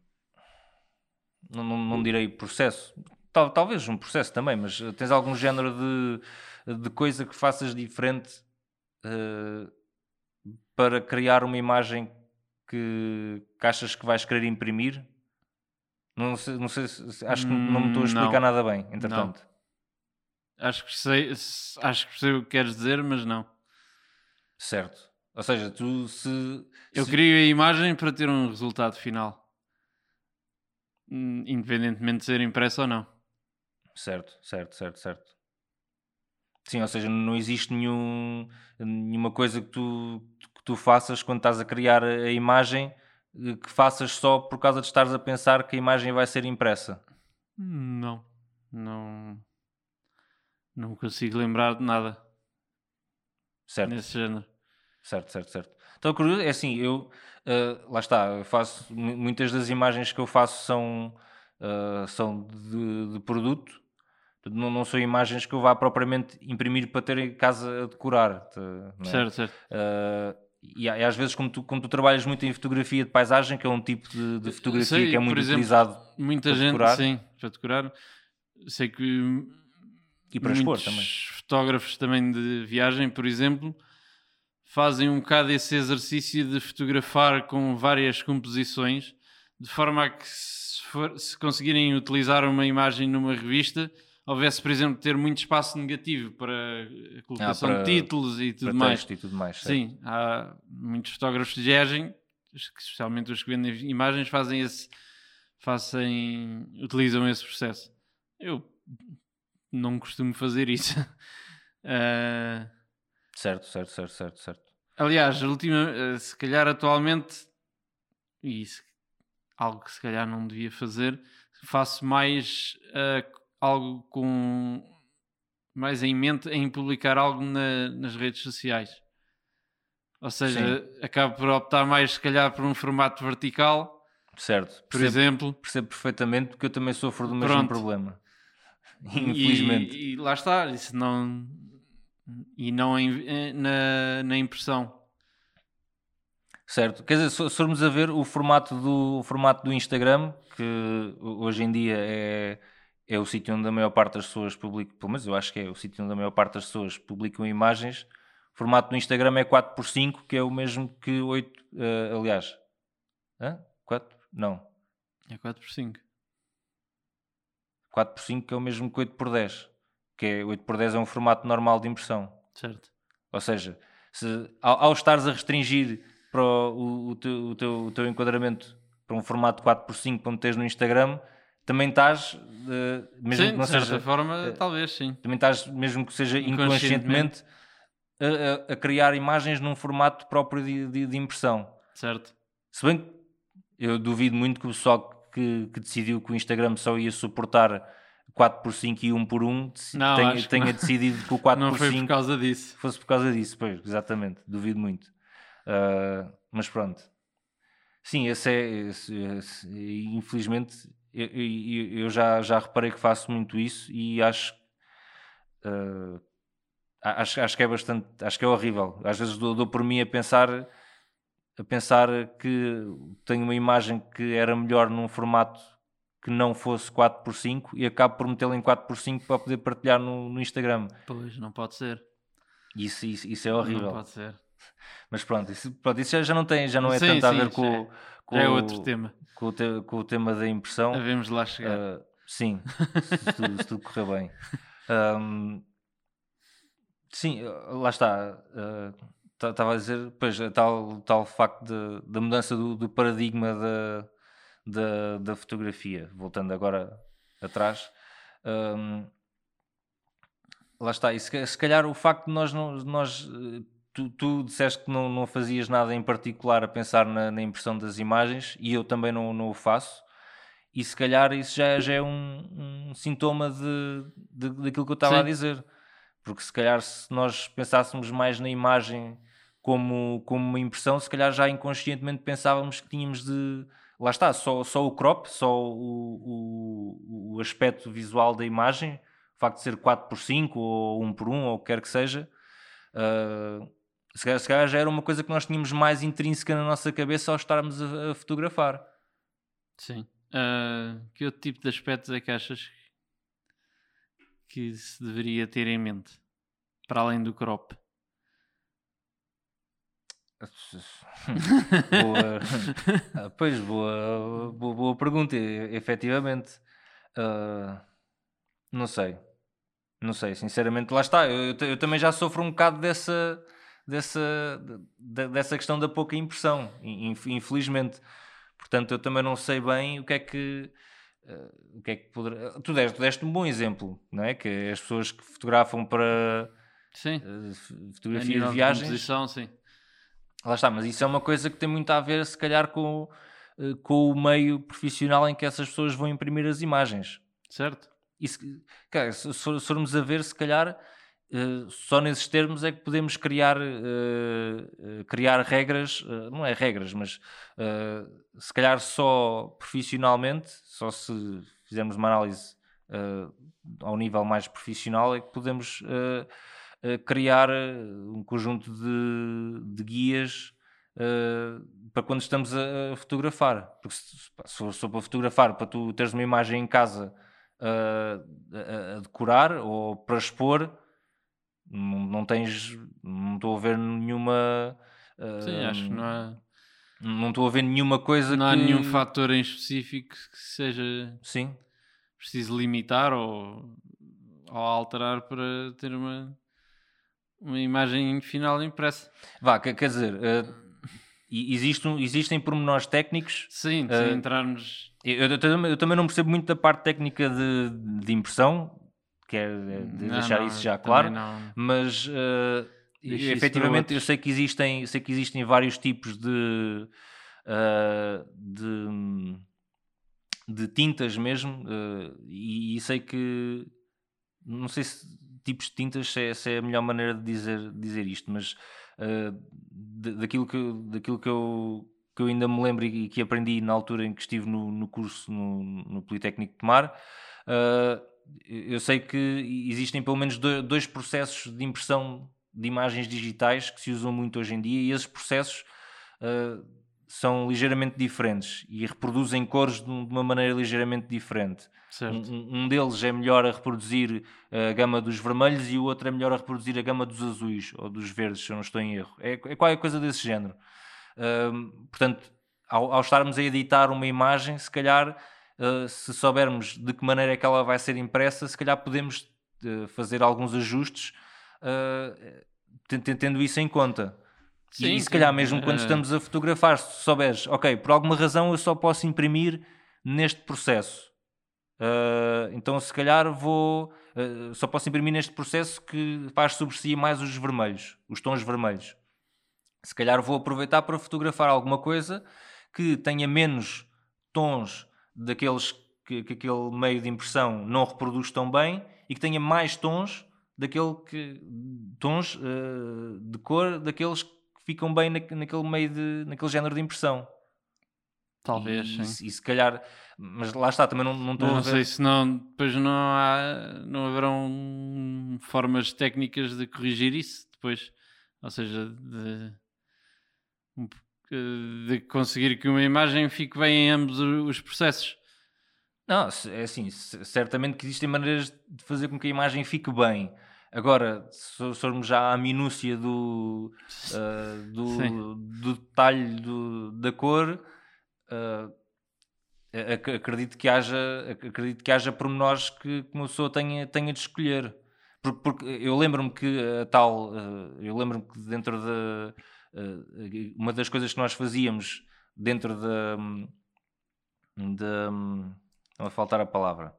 não, não, não, direi processo, Tal, talvez um processo também, mas tens algum género de, de coisa que faças diferente uh, para criar uma imagem que, que, achas que vais querer imprimir? Não sei, não sei acho que não me estou a explicar não. nada bem, entretanto. Não. Acho que sei, acho que sei o que queres dizer, mas não. Certo. Ou seja, tu se. Eu se... crio a imagem para ter um resultado final. Hum, independentemente de ser impresso ou não. Certo, certo, certo, certo. Sim, ou seja, não existe nenhum, nenhuma coisa que tu, que tu faças quando estás a criar a imagem eh, que faças só por causa de estares a pensar que a imagem vai ser impressa. Não, não, não consigo lembrar de nada. Certo. Nesse género. Certo, certo, certo. Então, curioso, é assim, eu, uh, lá está, eu faço, muitas das imagens que eu faço são, uh, são de, de produto, não, não são imagens que eu vá propriamente imprimir para ter em casa a decorar. É? Certo, certo. Uh, e, e, às vezes, como tu, como tu trabalhas muito em fotografia de paisagem, que é um tipo de, de fotografia sei, que é muito exemplo, utilizado muita para gente, decorar. sim, para decorar. Sei que e para expor também. fotógrafos também de viagem, por exemplo, fazem um bocado esse exercício de fotografar com várias composições, de forma a que se, for, se conseguirem utilizar uma imagem numa revista, houvesse, por exemplo, ter muito espaço negativo para a colocação ah, para, de títulos e tudo mais. E tudo mais Sim, há muitos fotógrafos de viagem, especialmente os que vendem imagens, fazem esse, fazem, utilizam esse processo. Eu não costumo fazer isso. uh, Certo, certo, certo, certo, certo. Aliás, última, eh, se calhar atualmente, e isso, algo que se calhar não devia fazer, faço mais uh, algo com mais em mente em publicar algo na, nas redes sociais. Ou seja, Sim. acabo por optar mais, se calhar, por um formato vertical. Certo. Por percebo, exemplo. Percebo perfeitamente porque eu também sofro do mesmo Pronto. problema. Infelizmente. E, e, lá está, isso não, e não em, eh, na, na impressão. Certo, quer dizer, se formos a ver o formato do, o formato do Instagram, que hoje em dia é, é o sítio onde a maior parte das pessoas publicam, pelo menos eu acho que é o sítio onde a maior parte das pessoas publicam imagens, o formato do Instagram é 4x5, que é o mesmo que 8, uh, eh, aliás, Hã? 4? Não. É 4x5. 4x5 que é o mesmo que 8x10 que é 8x10 é um formato normal de impressão. Certo. Ou seja, se, ao, ao estares a restringir para o, o, teu, o, teu, o teu enquadramento para um formato 4x5 como tens no Instagram, também estás, uh, mesmo sim, que não de certa seja, forma, uh, talvez sim. Também estás, mesmo que seja inconscientemente, a, a, a, criar imagens num formato próprio de, de, de, impressão. Certo. Se bem que eu duvido muito que o pessoal que, que decidiu que o Instagram só ia suportar 4 por 5 e 1 por 1 não, tenha, tenha decidido que o 4 não por foi 5 por causa disso. fosse por causa disso, pois, exatamente, duvido muito. Uh, mas pronto. Sim, esse é, esse, esse, infelizmente, eu, eu, eu, já, já reparei que faço muito isso e acho, uh, acho, acho que é bastante, acho que é horrível. Às vezes dou, dou por mim a pensar a pensar que tenho uma imagem que era melhor num formato que não fosse 4x5 e acabo por metê-lo em 4x5 para poder partilhar no, no Instagram. Pois, não pode ser. Isso, isso, isso é horrível. Não pode ser. Mas pronto, isso, pronto, isso já, já não tem, já não é Sim, tanto a sim, ver já com, é- com, Já é outro tema. com o, te- com o tema da impressão. Havemos lá chegar. Uh, sim, se tudo, se tudo correr bem. Um, sim, uh, lá está. Estava a dizer, pois, tal, tal facto de- da mudança do, do paradigma da, da, da fotografia. Voltando agora atrás. um, lá está. E se, se calhar o facto de nós, não, nós tu, tu disseste que não, não fazias nada em particular a pensar na, na impressão das imagens e eu também não, não o faço. E se calhar isso já, já é um, um sintoma de, de, daquilo que eu estava a Sim. dizer. Porque se calhar se nós pensássemos mais na imagem como, como uma impressão, se calhar já inconscientemente pensávamos que tínhamos de. Lá está, só, só o crop, só o, o, o aspecto visual da imagem, o facto de ser 4x5 ou 1x1 ou o que quer que seja, ah, se, calhar, se calhar já era uma coisa que nós tínhamos mais intrínseca na nossa cabeça ao estarmos a, a fotografar. Sim. Ah, que outro tipo de aspectos é que achas que se deveria ter em mente? Para além do crop. boa, Ah, pois, boa, boa, boa pergunta, e- efetivamente. Ah, não sei, não sei, sinceramente, lá está. Eu, eu eu também já sofro um bocado dessa, dessa, de- dessa questão da pouca impressão, in- inf- infelizmente. Portanto, eu também não sei bem o que é que. ah, o que é que poderá... Tu deste, deste um bom exemplo, não é? Que é as pessoas que fotografam para Sim. f- A fotografia de viagens. composição, sim. Lá está, mas isso é uma coisa que tem muito a ver, se calhar, com, eh, com o meio profissional em que essas pessoas vão imprimir as imagens. Certo? E se, cara, se, se formos a ver, se calhar, eh, só nesses termos é que podemos criar, eh, criar regras, eh, não é regras, mas se calhar só profissionalmente, só se fizermos uma análise ao nível mais profissional, é que podemos criar um conjunto de, de guias para quando estamos a, fotografar. Porque se, se se para fotografar, para tu teres uma imagem em casa uh, a, a decorar ou para expor, não, não tens, não estou a ver nenhuma. uh, Sim, acho que não há, não estou a ver nenhuma coisa não há que. nenhum fator em específico que seja Sim, preciso limitar ou, ou alterar para ter uma, uma imagem final impressa. vá, quer, dizer, uh, e existe um- existem pormenores técnicos. Sim, Eh, se entrarmos. Eu, eu também- eu também não percebo muito da parte técnica de, de impressão, que é de Não, deixar não, isso já claro. mas uh, efetivamente eu sei que existem sei que existem vários tipos de uh, de, de tintas mesmo uh, e, e sei que não sei se tipos de tintas se é, se é a melhor maneira de dizer, dizer isto, mas da- daquilo, que, eu- daquilo que, eu, que eu ainda me lembro e que aprendi na altura em que estive no, no curso no, no Politécnico de Tomar, uh, eu sei que existem pelo menos do- dois processos de impressão de imagens digitais que se usam muito hoje em dia e esses processos uh, são ligeiramente diferentes e reproduzem cores de um- uma maneira ligeiramente diferente. Um, um- deles é melhor a reproduzir uh, a gama dos vermelhos e o outro é melhor a reproduzir a gama dos azuis ou dos verdes, se eu não estou em erro. É, é qualquer coisa desse género. Um, portanto, ao, ao estarmos a editar uma imagem, se calhar, uh, se soubermos de que maneira é que ela vai ser impressa, se calhar podemos uh, fazer alguns ajustes uh, ten- tendo isso em conta. E- Sim, e se calhar mesmo quando estamos a fotografar, se souberes, ok, por alguma razão eu só posso imprimir neste processo. Ah, então se calhar vou ah, só posso imprimir neste processo que faz sobressair mais os vermelhos, os tons vermelhos. Se calhar vou aproveitar para fotografar alguma coisa que tenha menos tons daqueles que, que aquele meio de impressão não reproduz tão bem e que tenha mais tons daquele que tons ah, de cor daqueles que ficam bem na, naquele meio de naquele género de impressão. Talvez, e, sim. e se calhar, mas lá está, também não, não estou Mas a não ver. sei se não, depois não, há, não haverão formas técnicas de corrigir isso depois. Ou seja, de, um de conseguir que uma imagem fique bem em ambos os processos. Não, é assim, certamente que existem maneiras de fazer com que a imagem fique bem. Agora, se formos já à minúcia do, uh, do, do, detalhe do, da cor, uh, acredito que haja acredito que haja pormenores que, que uma pessoa tenha, tenha de escolher. Porque, porque eu lembro-me que a tal, uh, eu lembro-me que dentro da de, uma das coisas que nós fazíamos dentro da de, de, não vai faltar a palavra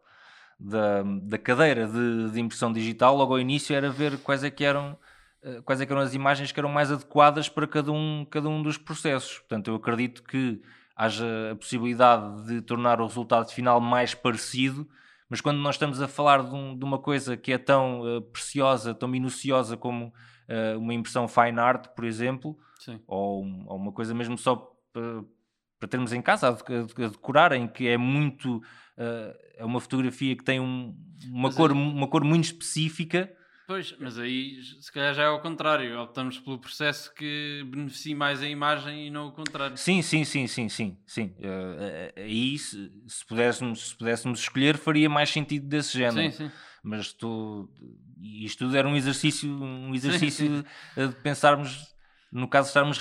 da, da cadeira de, de, impressão digital, logo ao início era ver quais é que eram eh, quais é que eram as imagens que eram mais adequadas para cada um, cada um dos processos. Portanto, eu acredito que haja a possibilidade de tornar o resultado final mais parecido, mas quando nós estamos a falar de, um, de uma coisa que é tão uh, preciosa, tão minuciosa como uh, uma impressão fine art, por exemplo, ou, ou, uma coisa mesmo só para, termos em casa a decorar, em que é muito uh, é uma fotografia que tem um, uma, cor, aí... uma cor muito específica. Pois, mas aí se calhar já é ao contrário, optamos pelo processo que beneficie mais a imagem e não o contrário. Sim, sim, sim, sim, sim, sim. Uh, aí se, se, pudéssemos, se pudéssemos escolher faria mais sentido desse género. Sim, sim. Mas tu, isto tudo era um exercício, um exercício sim, sim. de pensarmos, no caso estarmos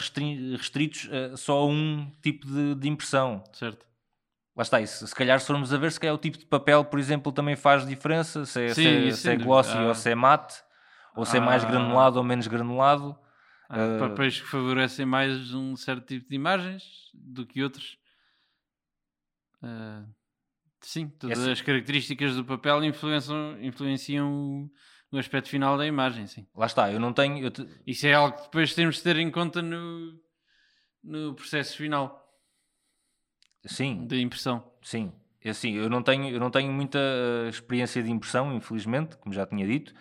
restritos só a um tipo de, de impressão. Certo. Lá está, isso. se calhar se formos a ver, se calhar o tipo de papel, por exemplo, também faz diferença, se é, Sim, se é, se é glossy ah. ou se é mate, ou se ah. é mais ah. granulado ou menos granulado. Há uh... papéis que favorecem mais um certo tipo de imagens do que outros. Uh... Sim, todas Essa... as características do papel influenciam, influenciam o, o, aspecto final da imagem, sim. Lá está, eu não tenho... Eu te... Isso é algo que depois temos de ter em conta no, no processo final. Sim. De impressão. Sim. É assim, eu não tenho, eu não tenho muita uh, experiência de impressão, infelizmente, como já tinha dito,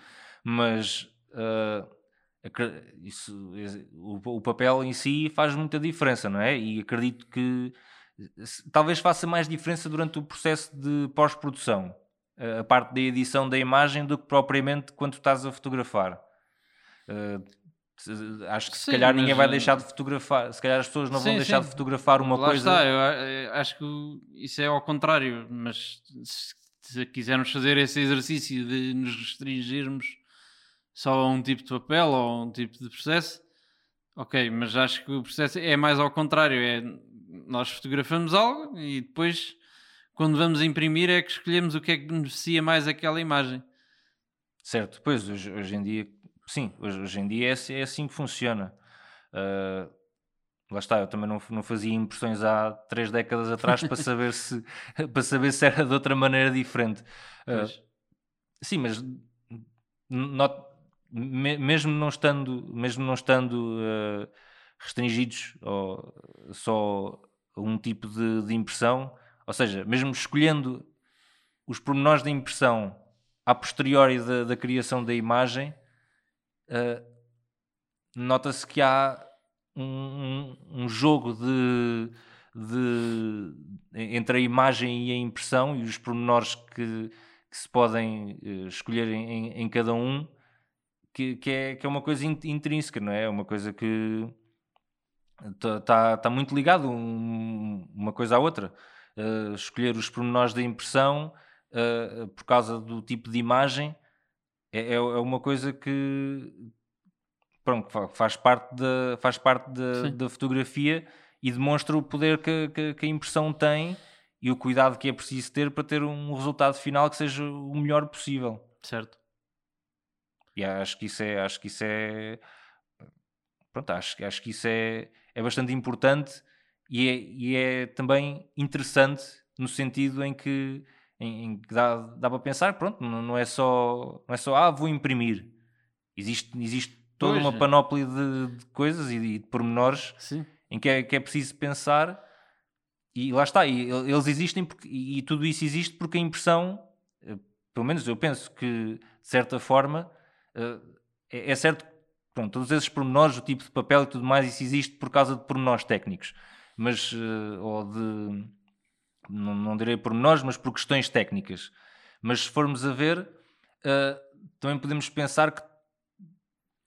mas uh, isso, o, o, papel em si faz muita diferença, não é? E acredito que talvez faça mais diferença durante o processo de pós-produção, a parte da edição da imagem, do que propriamente quando estás a fotografar. Uh, Acho que se calhar ninguém vai deixar de fotografar, se calhar as pessoas não sim, vão deixar sim. de fotografar uma Lá coisa. Está, eu, acho que isso é ao contrário, mas se, se quisermos fazer esse exercício de nos restringirmos só a um tipo de papel ou a um tipo de processo, ok, mas acho que o processo é mais ao contrário, é nós fotografamos algo e depois quando vamos imprimir é que escolhemos o que é que beneficia mais aquela imagem. Certo, pois hoje, hoje em dia sim, hoje, hoje em dia é, assim, é assim que funciona. Uh, lá está, eu também não, não fazia impressões há três décadas atrás para saber se para saber se era de outra maneira diferente. Uh, sim, mas not, me, mesmo não estando, mesmo não estando uh, restringidos ou só a um tipo de, de, impressão, ou seja, mesmo escolhendo os pormenores da impressão a posteriori da, da criação da imagem, uh, nota-se que há um, um, um jogo de, de, entre a imagem e a impressão e os pormenores que, que se podem uh, escolher em, em, cada um, que, que, é, que é uma coisa intrínseca, não é? É uma coisa que está tá, tá muito ligado um, uma coisa à outra. Uh, escolher os pormenores da impressão uh, por causa do tipo de imagem é, é, é uma coisa que pronto, faz parte da, faz parte da, da fotografia e demonstra o poder que, que, que, a impressão tem e o cuidado que é preciso ter para ter um resultado final que seja o melhor possível. Certo. E acho que isso é, acho que isso é, pronto, acho, acho que isso é, é bastante importante e é, e é também interessante no sentido em que em, em que dá, dá para pensar, pronto, não, não, é só, não é só, ah, vou imprimir. Existe, existe toda pois uma é. panóplia de, de coisas e de, de pormenores Sim. em que é, que é preciso pensar e lá está, e, eles existem porque, e tudo isso existe porque a impressão, eh, pelo menos eu penso que de certa forma eh, é, é certo pronto, todos esses pormenores, o tipo de papel e tudo mais, isso existe por causa de pormenores técnicos, mas eh, ou de não, não direi pormenores, mas por questões técnicas. Mas se formos a ver, uh, também podemos pensar que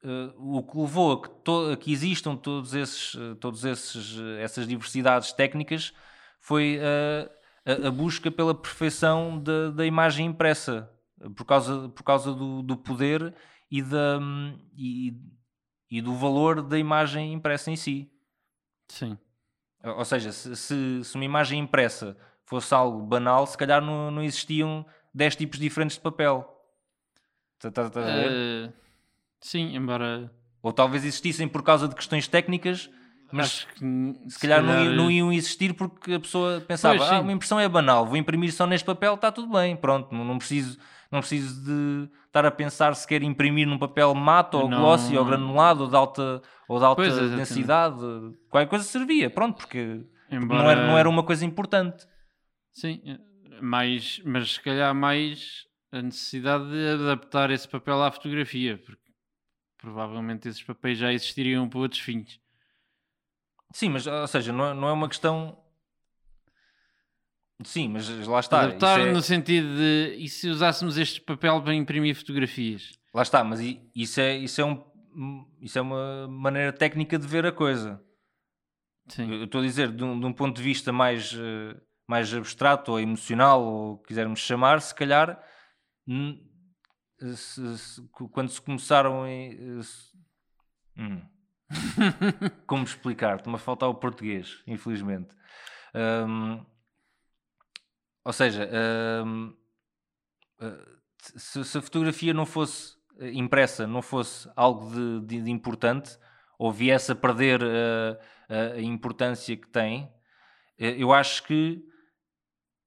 uh, o que levou a que, to, a que existam todos esses, todos esses, essas diversidades técnicas foi a, a, busca pela perfeição da, da imagem impressa, por causa, por causa do, do poder e, da, e, e do valor da imagem impressa em si. Sim. Ou seja, se, se, se uma imagem impressa fosse algo banal, se calhar não, não existiam 10 tipos diferentes de papel. Tá- tá- tá a ver? Eh, sim, embora Ou talvez existissem por causa de questões técnicas, mas que n- se calhar, Não, iam, não iam existir porque a pessoa pensava, Pois, ah, uma impressão é banal, vou imprimir só neste papel, está tudo bem, pronto, não, não preciso, não preciso de estar a pensar se quer imprimir num papel mato ou Não. glossy ou granulado ou de alta, ou de alta Pois, densidade, qualquer coisa servia, pronto, porque embora, não, era, não era uma coisa importante. Sim, mais, mas se calhar mais a necessidade de adaptar esse papel à fotografia, porque provavelmente esses papéis já existiriam para outros fins. Sim, mas ou seja, não é, não é uma questão. Sim, mas lá está. adaptar é- no sentido de e se usássemos este papel para imprimir fotografias? Lá está, mas isso é, isso, é um, isso é uma maneira técnica de ver a coisa. Sim. Eu estou a dizer, de um, de um ponto de vista mais, eh, mais abstrato ou emocional, ou quisermos chamar, se calhar, se- se- quando se começaram em. eh, se- Hum. Como explicar? Estou-me a faltar o português, infelizmente. Hum, ou seja, hum, eh, se, a fotografia não fosse impressa, não fosse algo de, de- de importante, ou viesse a perder eh, a, a importância que tem, eh, eu acho que,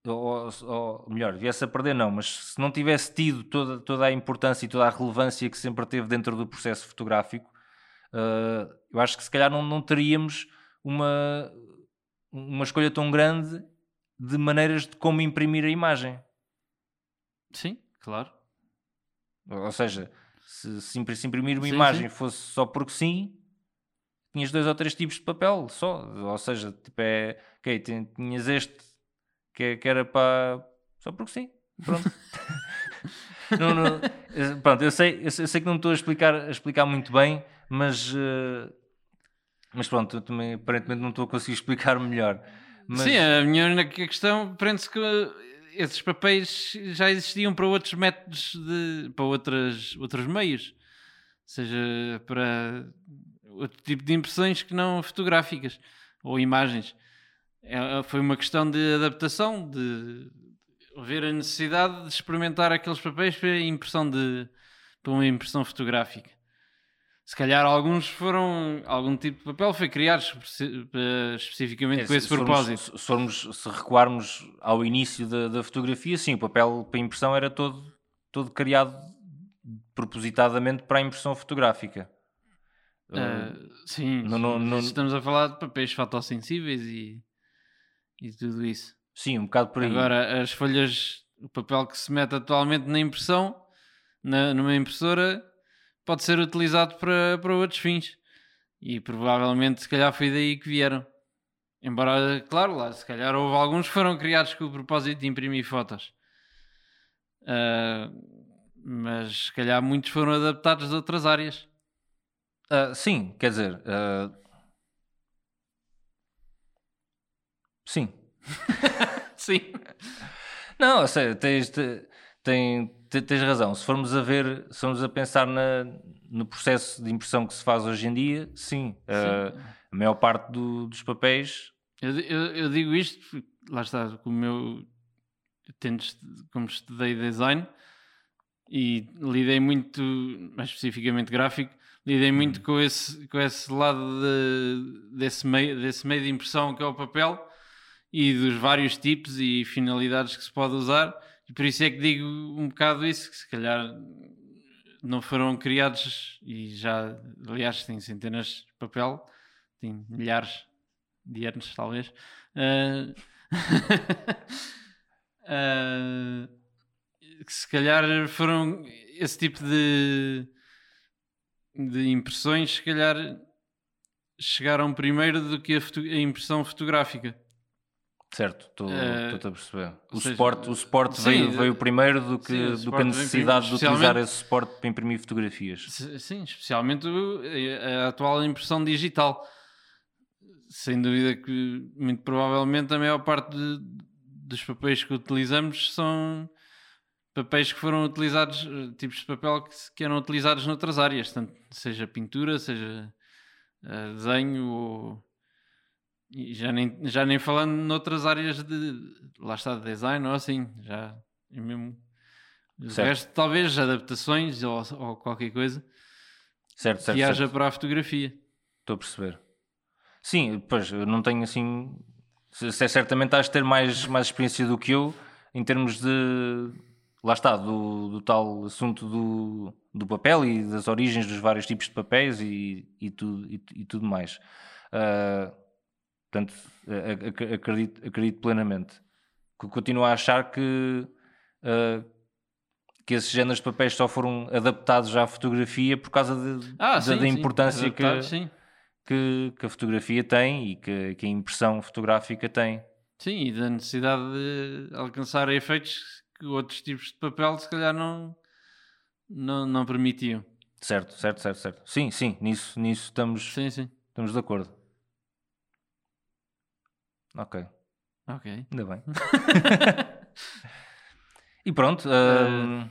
ou, ou melhor, viesse a perder não, mas se não tivesse tido toda, toda a importância e toda a relevância que sempre teve dentro do processo fotográfico, eh, eu acho que se calhar não, não teríamos uma, uma escolha tão grande de maneiras de como imprimir a imagem. Sim, claro. Ou seja, se, se impri- se imprimir uma Sim, imagem fosse só porque sim, tinhas dois ou três tipos de papel só. Ou seja, tipo é. Ok, tin- tinhas este que, que era para. Só porque sim. Pronto. Não, não, eh, pronto, eu sei, eu sei, eu sei que não estou a explicar, a explicar muito bem, mas. eh, mas pronto, também aparentemente não estou a conseguir explicar melhor. Mas, Sim, a minha única questão prende-se que esses papéis já existiam para outros métodos, de, para outras, outros meios, seja para outro tipo de impressões que não fotográficas ou imagens. É- foi uma questão de adaptação, de haver a necessidade de experimentar aqueles papéis para, impressão de, para uma impressão fotográfica. Se calhar alguns foram, algum tipo de papel foi criado espe- eh, especificamente É, com se- esse se formos- propósito. se, formos, se recuarmos ao início da, da fotografia, sim, o papel para impressão era todo, todo criado propositadamente para a impressão fotográfica. Uh, sim, não- mas não- estamos a falar de papéis fotossensíveis e, e tudo isso. sim, um bocado por aí. Agora, as folhas, o papel que se mete atualmente na impressão, na, numa impressora, pode ser utilizado para, para outros fins. E provavelmente, se calhar, foi daí que vieram. Embora, claro, lá, se calhar houve alguns que foram criados com o propósito de imprimir fotos. Ah, mas, se calhar, muitos foram adaptados de outras áreas. Ah, sim, quer dizer, ah, sim. Sim. Não, a sério, tens, te- tem- te- tens razão. Se formos a ver, se formos a pensar na- no processo de impressão que se faz hoje em dia, sim. ah, a maior parte do- dos papéis Eu, eu- eu digo isto, porque, lá está, como eu tendo, como estudei design e lidei muito, mais especificamente gráfico, lidei muito com, esse, com esse lado de- desse, meio, desse meio de impressão que é o papel e dos vários tipos e finalidades que se pode usar. E por isso é que digo um bocado isso, que se calhar não foram criados e já, aliás, tem centenas de papel, tem milhares de anos, talvez. Ah, ah, que se calhar foram esse tipo de, de impressões, se calhar chegaram primeiro do que a, a impressão fotográfica. Certo, estou Eh, estou-te a perceber. O seja, suporte, o suporte sim, veio, eh, veio primeiro do que, sim, do que a necessidade de utilizar esse suporte para imprimir fotografias. Sim, especialmente o- a atual impressão digital. Sem dúvida que, muito provavelmente, a maior parte de- dos papéis que utilizamos são papéis que foram utilizados, eh, tipos de papel que, que eram utilizados noutras áreas, tanto seja pintura, seja eh, desenho ou. E já nem, já nem falando noutras áreas de. lá está, de design ou assim, já é mesmo. O resto, talvez, adaptações ou, ou qualquer coisa Certo, certo. que haja certo. para a fotografia. Estou a perceber. Sim, pois, eu não tenho assim. se- Certamente has de ter mais, mais experiência do que eu em termos de. Lá está, do, do tal assunto do, do papel e das origens dos vários tipos de papéis e, e, tudo, e, e tudo mais. Ah, portanto, acredito, acredito plenamente. Co- Continuo a achar que. ah, que esses géneros de papéis só foram adaptados à fotografia por causa de- Ah, da, sim, da sim, importância que, sim. que, que a fotografia tem e que, que a impressão fotográfica tem. Sim, e da necessidade de alcançar efeitos que outros tipos de papel se calhar não, não, não permitiam. Certo, certo, certo, certo. Sim, sim, nisso, nisso estamos, Sim, sim. estamos de acordo. Ok, Ok. ainda bem. e pronto, hum,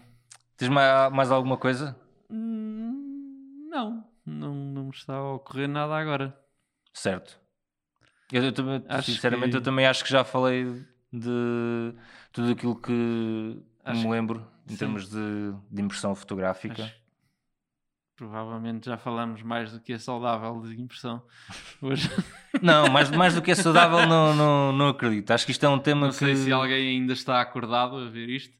tens mais, mais alguma coisa? Hum, Não, não, não me está a ocorrer nada agora. Certo. Eu, eu sinceramente, que- eu também acho que já falei de tudo aquilo que Acho me que- lembro em sim. termos de, de impressão fotográfica. Acho provavelmente já falamos mais do que é saudável de impressão hoje. Não, mais, mais do que é saudável, não, não, não acredito. Acho que isto é um tema Não sei que. se alguém ainda está acordado a ver isto.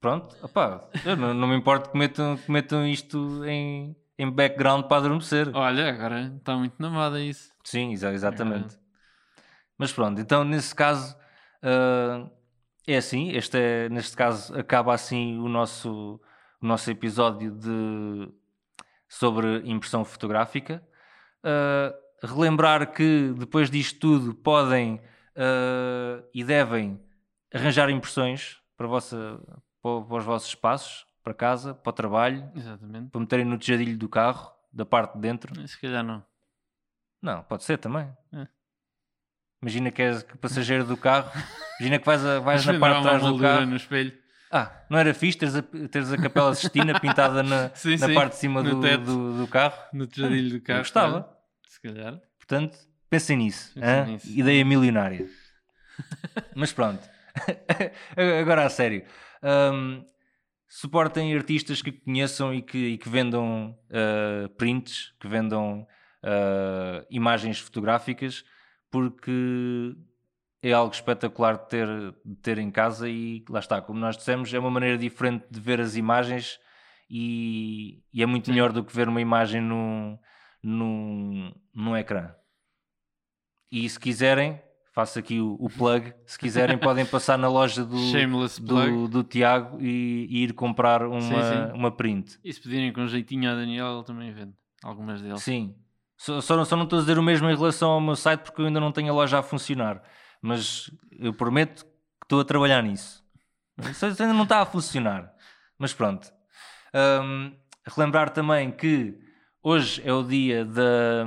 Pronto, opá, não, não me importo que metam, que metam isto em, em background para adormecer. Olha, agora está muito na moda isso. Sim, exa- exatamente. Mas pronto, então nesse caso ah, é assim, este é, neste caso acaba assim o nosso, o nosso episódio de, sobre impressão fotográfica. Ah, relembrar que depois disto tudo podem ah, e devem arranjar impressões para, vossa, para, para os vossos espaços, para casa, para o trabalho, Exatamente. para meterem no tejadilho do carro, da parte de dentro. Se calhar não. Não, pode ser também. É. Imagina que és passageiro do carro, imagina que vais, a- vais na parte de trás do carro. no espelho. Ah, não era fixe teres a, teres a Capela Sistina pintada na, Sim, na sim, parte de cima do, teto. do, do carro? No tejadilho do carro. gostava. olha. Se calhar. Portanto, pensem nisso. Pensem nisso. Ideia milionária. Mas pronto, agora a sério. Hum, suportem artistas que conheçam e que, e que vendam ah, prints, que vendam ah, imagens fotográficas, porque é algo espetacular de ter, de ter em casa e lá está, como nós dissemos, é uma maneira diferente de ver as imagens e, e é muito Sim. melhor do que ver uma imagem num, num, num ecrã. E se quiserem, faço aqui o, o plug, se quiserem podem passar na loja do, do, do Tiago e, e ir comprar uma, sim. uma print. E se pedirem com jeitinho a Daniel, ele também vende. Algumas deles. Sim. Só, só, só não estou a dizer o mesmo em relação ao meu site porque eu ainda não tenho a loja a funcionar. Mas eu prometo que estou a trabalhar nisso. Isso ainda não está a funcionar. Mas pronto. Hum, relembrar também que hoje é o dia da,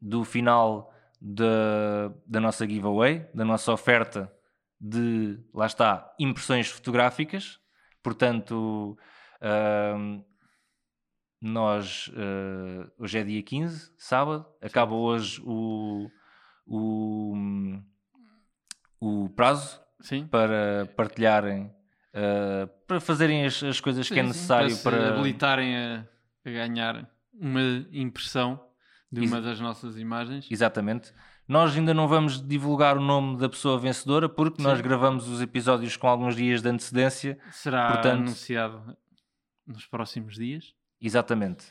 do final da, da nossa giveaway, da nossa oferta de, lá está, impressões fotográficas. Portanto, hum, nós eh, hoje é dia 15, sábado, acaba hoje o, o, o prazo Sim. para partilharem, eh, para fazerem as, as coisas que é Sim, sim, necessário se para. habilitarem a, a ganhar uma impressão de Ex- uma das nossas imagens. Exatamente. Nós ainda não vamos divulgar o nome da pessoa vencedora porque nós Sim. gravamos os episódios com alguns dias de antecedência. Será Portanto- anunciado nos próximos dias. Exatamente.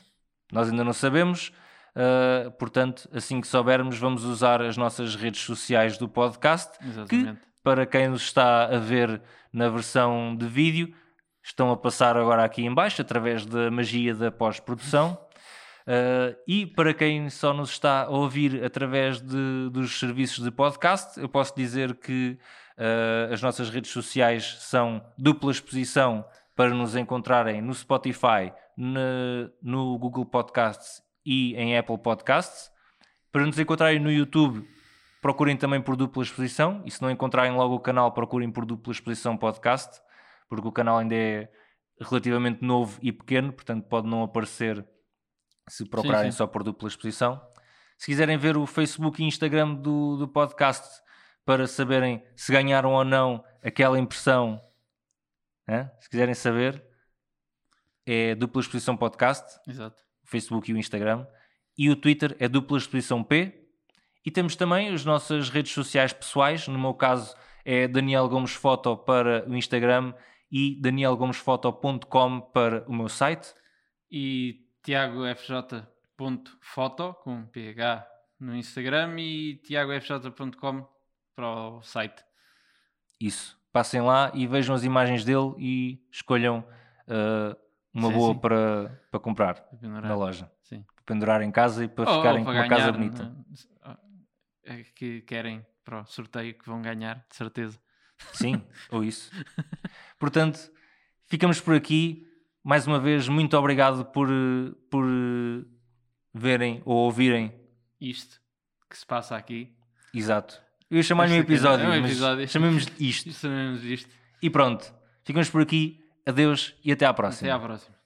Nós ainda não sabemos, uh, portanto, assim que soubermos, vamos usar as nossas redes sociais do podcast, que, Exatamente. para quem nos está a ver na versão de vídeo, estão a passar agora aqui em baixo, através da magia da pós-produção. Uh, e para quem só nos está a ouvir através de- dos serviços de podcast, eu posso dizer que uh, as nossas redes sociais são dupla exposição para nos encontrarem no Spotify, na- no Google Podcasts e em Apple Podcasts. Para nos encontrarem no YouTube, procurem também por dupla exposição. E se não encontrarem logo o canal, procurem por dupla exposição podcast. porque o canal ainda é relativamente novo e pequeno, portanto pode não aparecer se procurarem sim. só por dupla exposição. Se quiserem ver o Facebook e Instagram do, do podcast para saberem se ganharam ou não aquela impressão, se quiserem saber, é dupla exposição podcast, Exato. Facebook e o Instagram, e o Twitter é dupla exposição P. E temos também as nossas redes sociais pessoais, no meu caso é Daniel Gomes Foto para o Instagram e danielgomesfoto.com para o meu site. E tiagofj.foto com PH no Instagram e tiagofj.com para o site. Isso. Passem lá e vejam as imagens dele e escolham uh, uma Sim, boa sim. Para, para comprar Para na loja. Sim. Para pendurar em casa e para Ou- ou ficarem com para uma casa bonita. né? É que querem para o sorteio que vão ganhar, de certeza. Sim, ou isso. Portanto, ficamos por aqui. Mais uma vez, muito obrigado por, por verem ou ouvirem. Isto que se passa aqui. Exato. Eu ia chamar-lhe um é- episódio, é um mas episódio. chamemos isto. Isto. E pronto. Ficamos por aqui. Adeus e até à próxima. Até à próxima.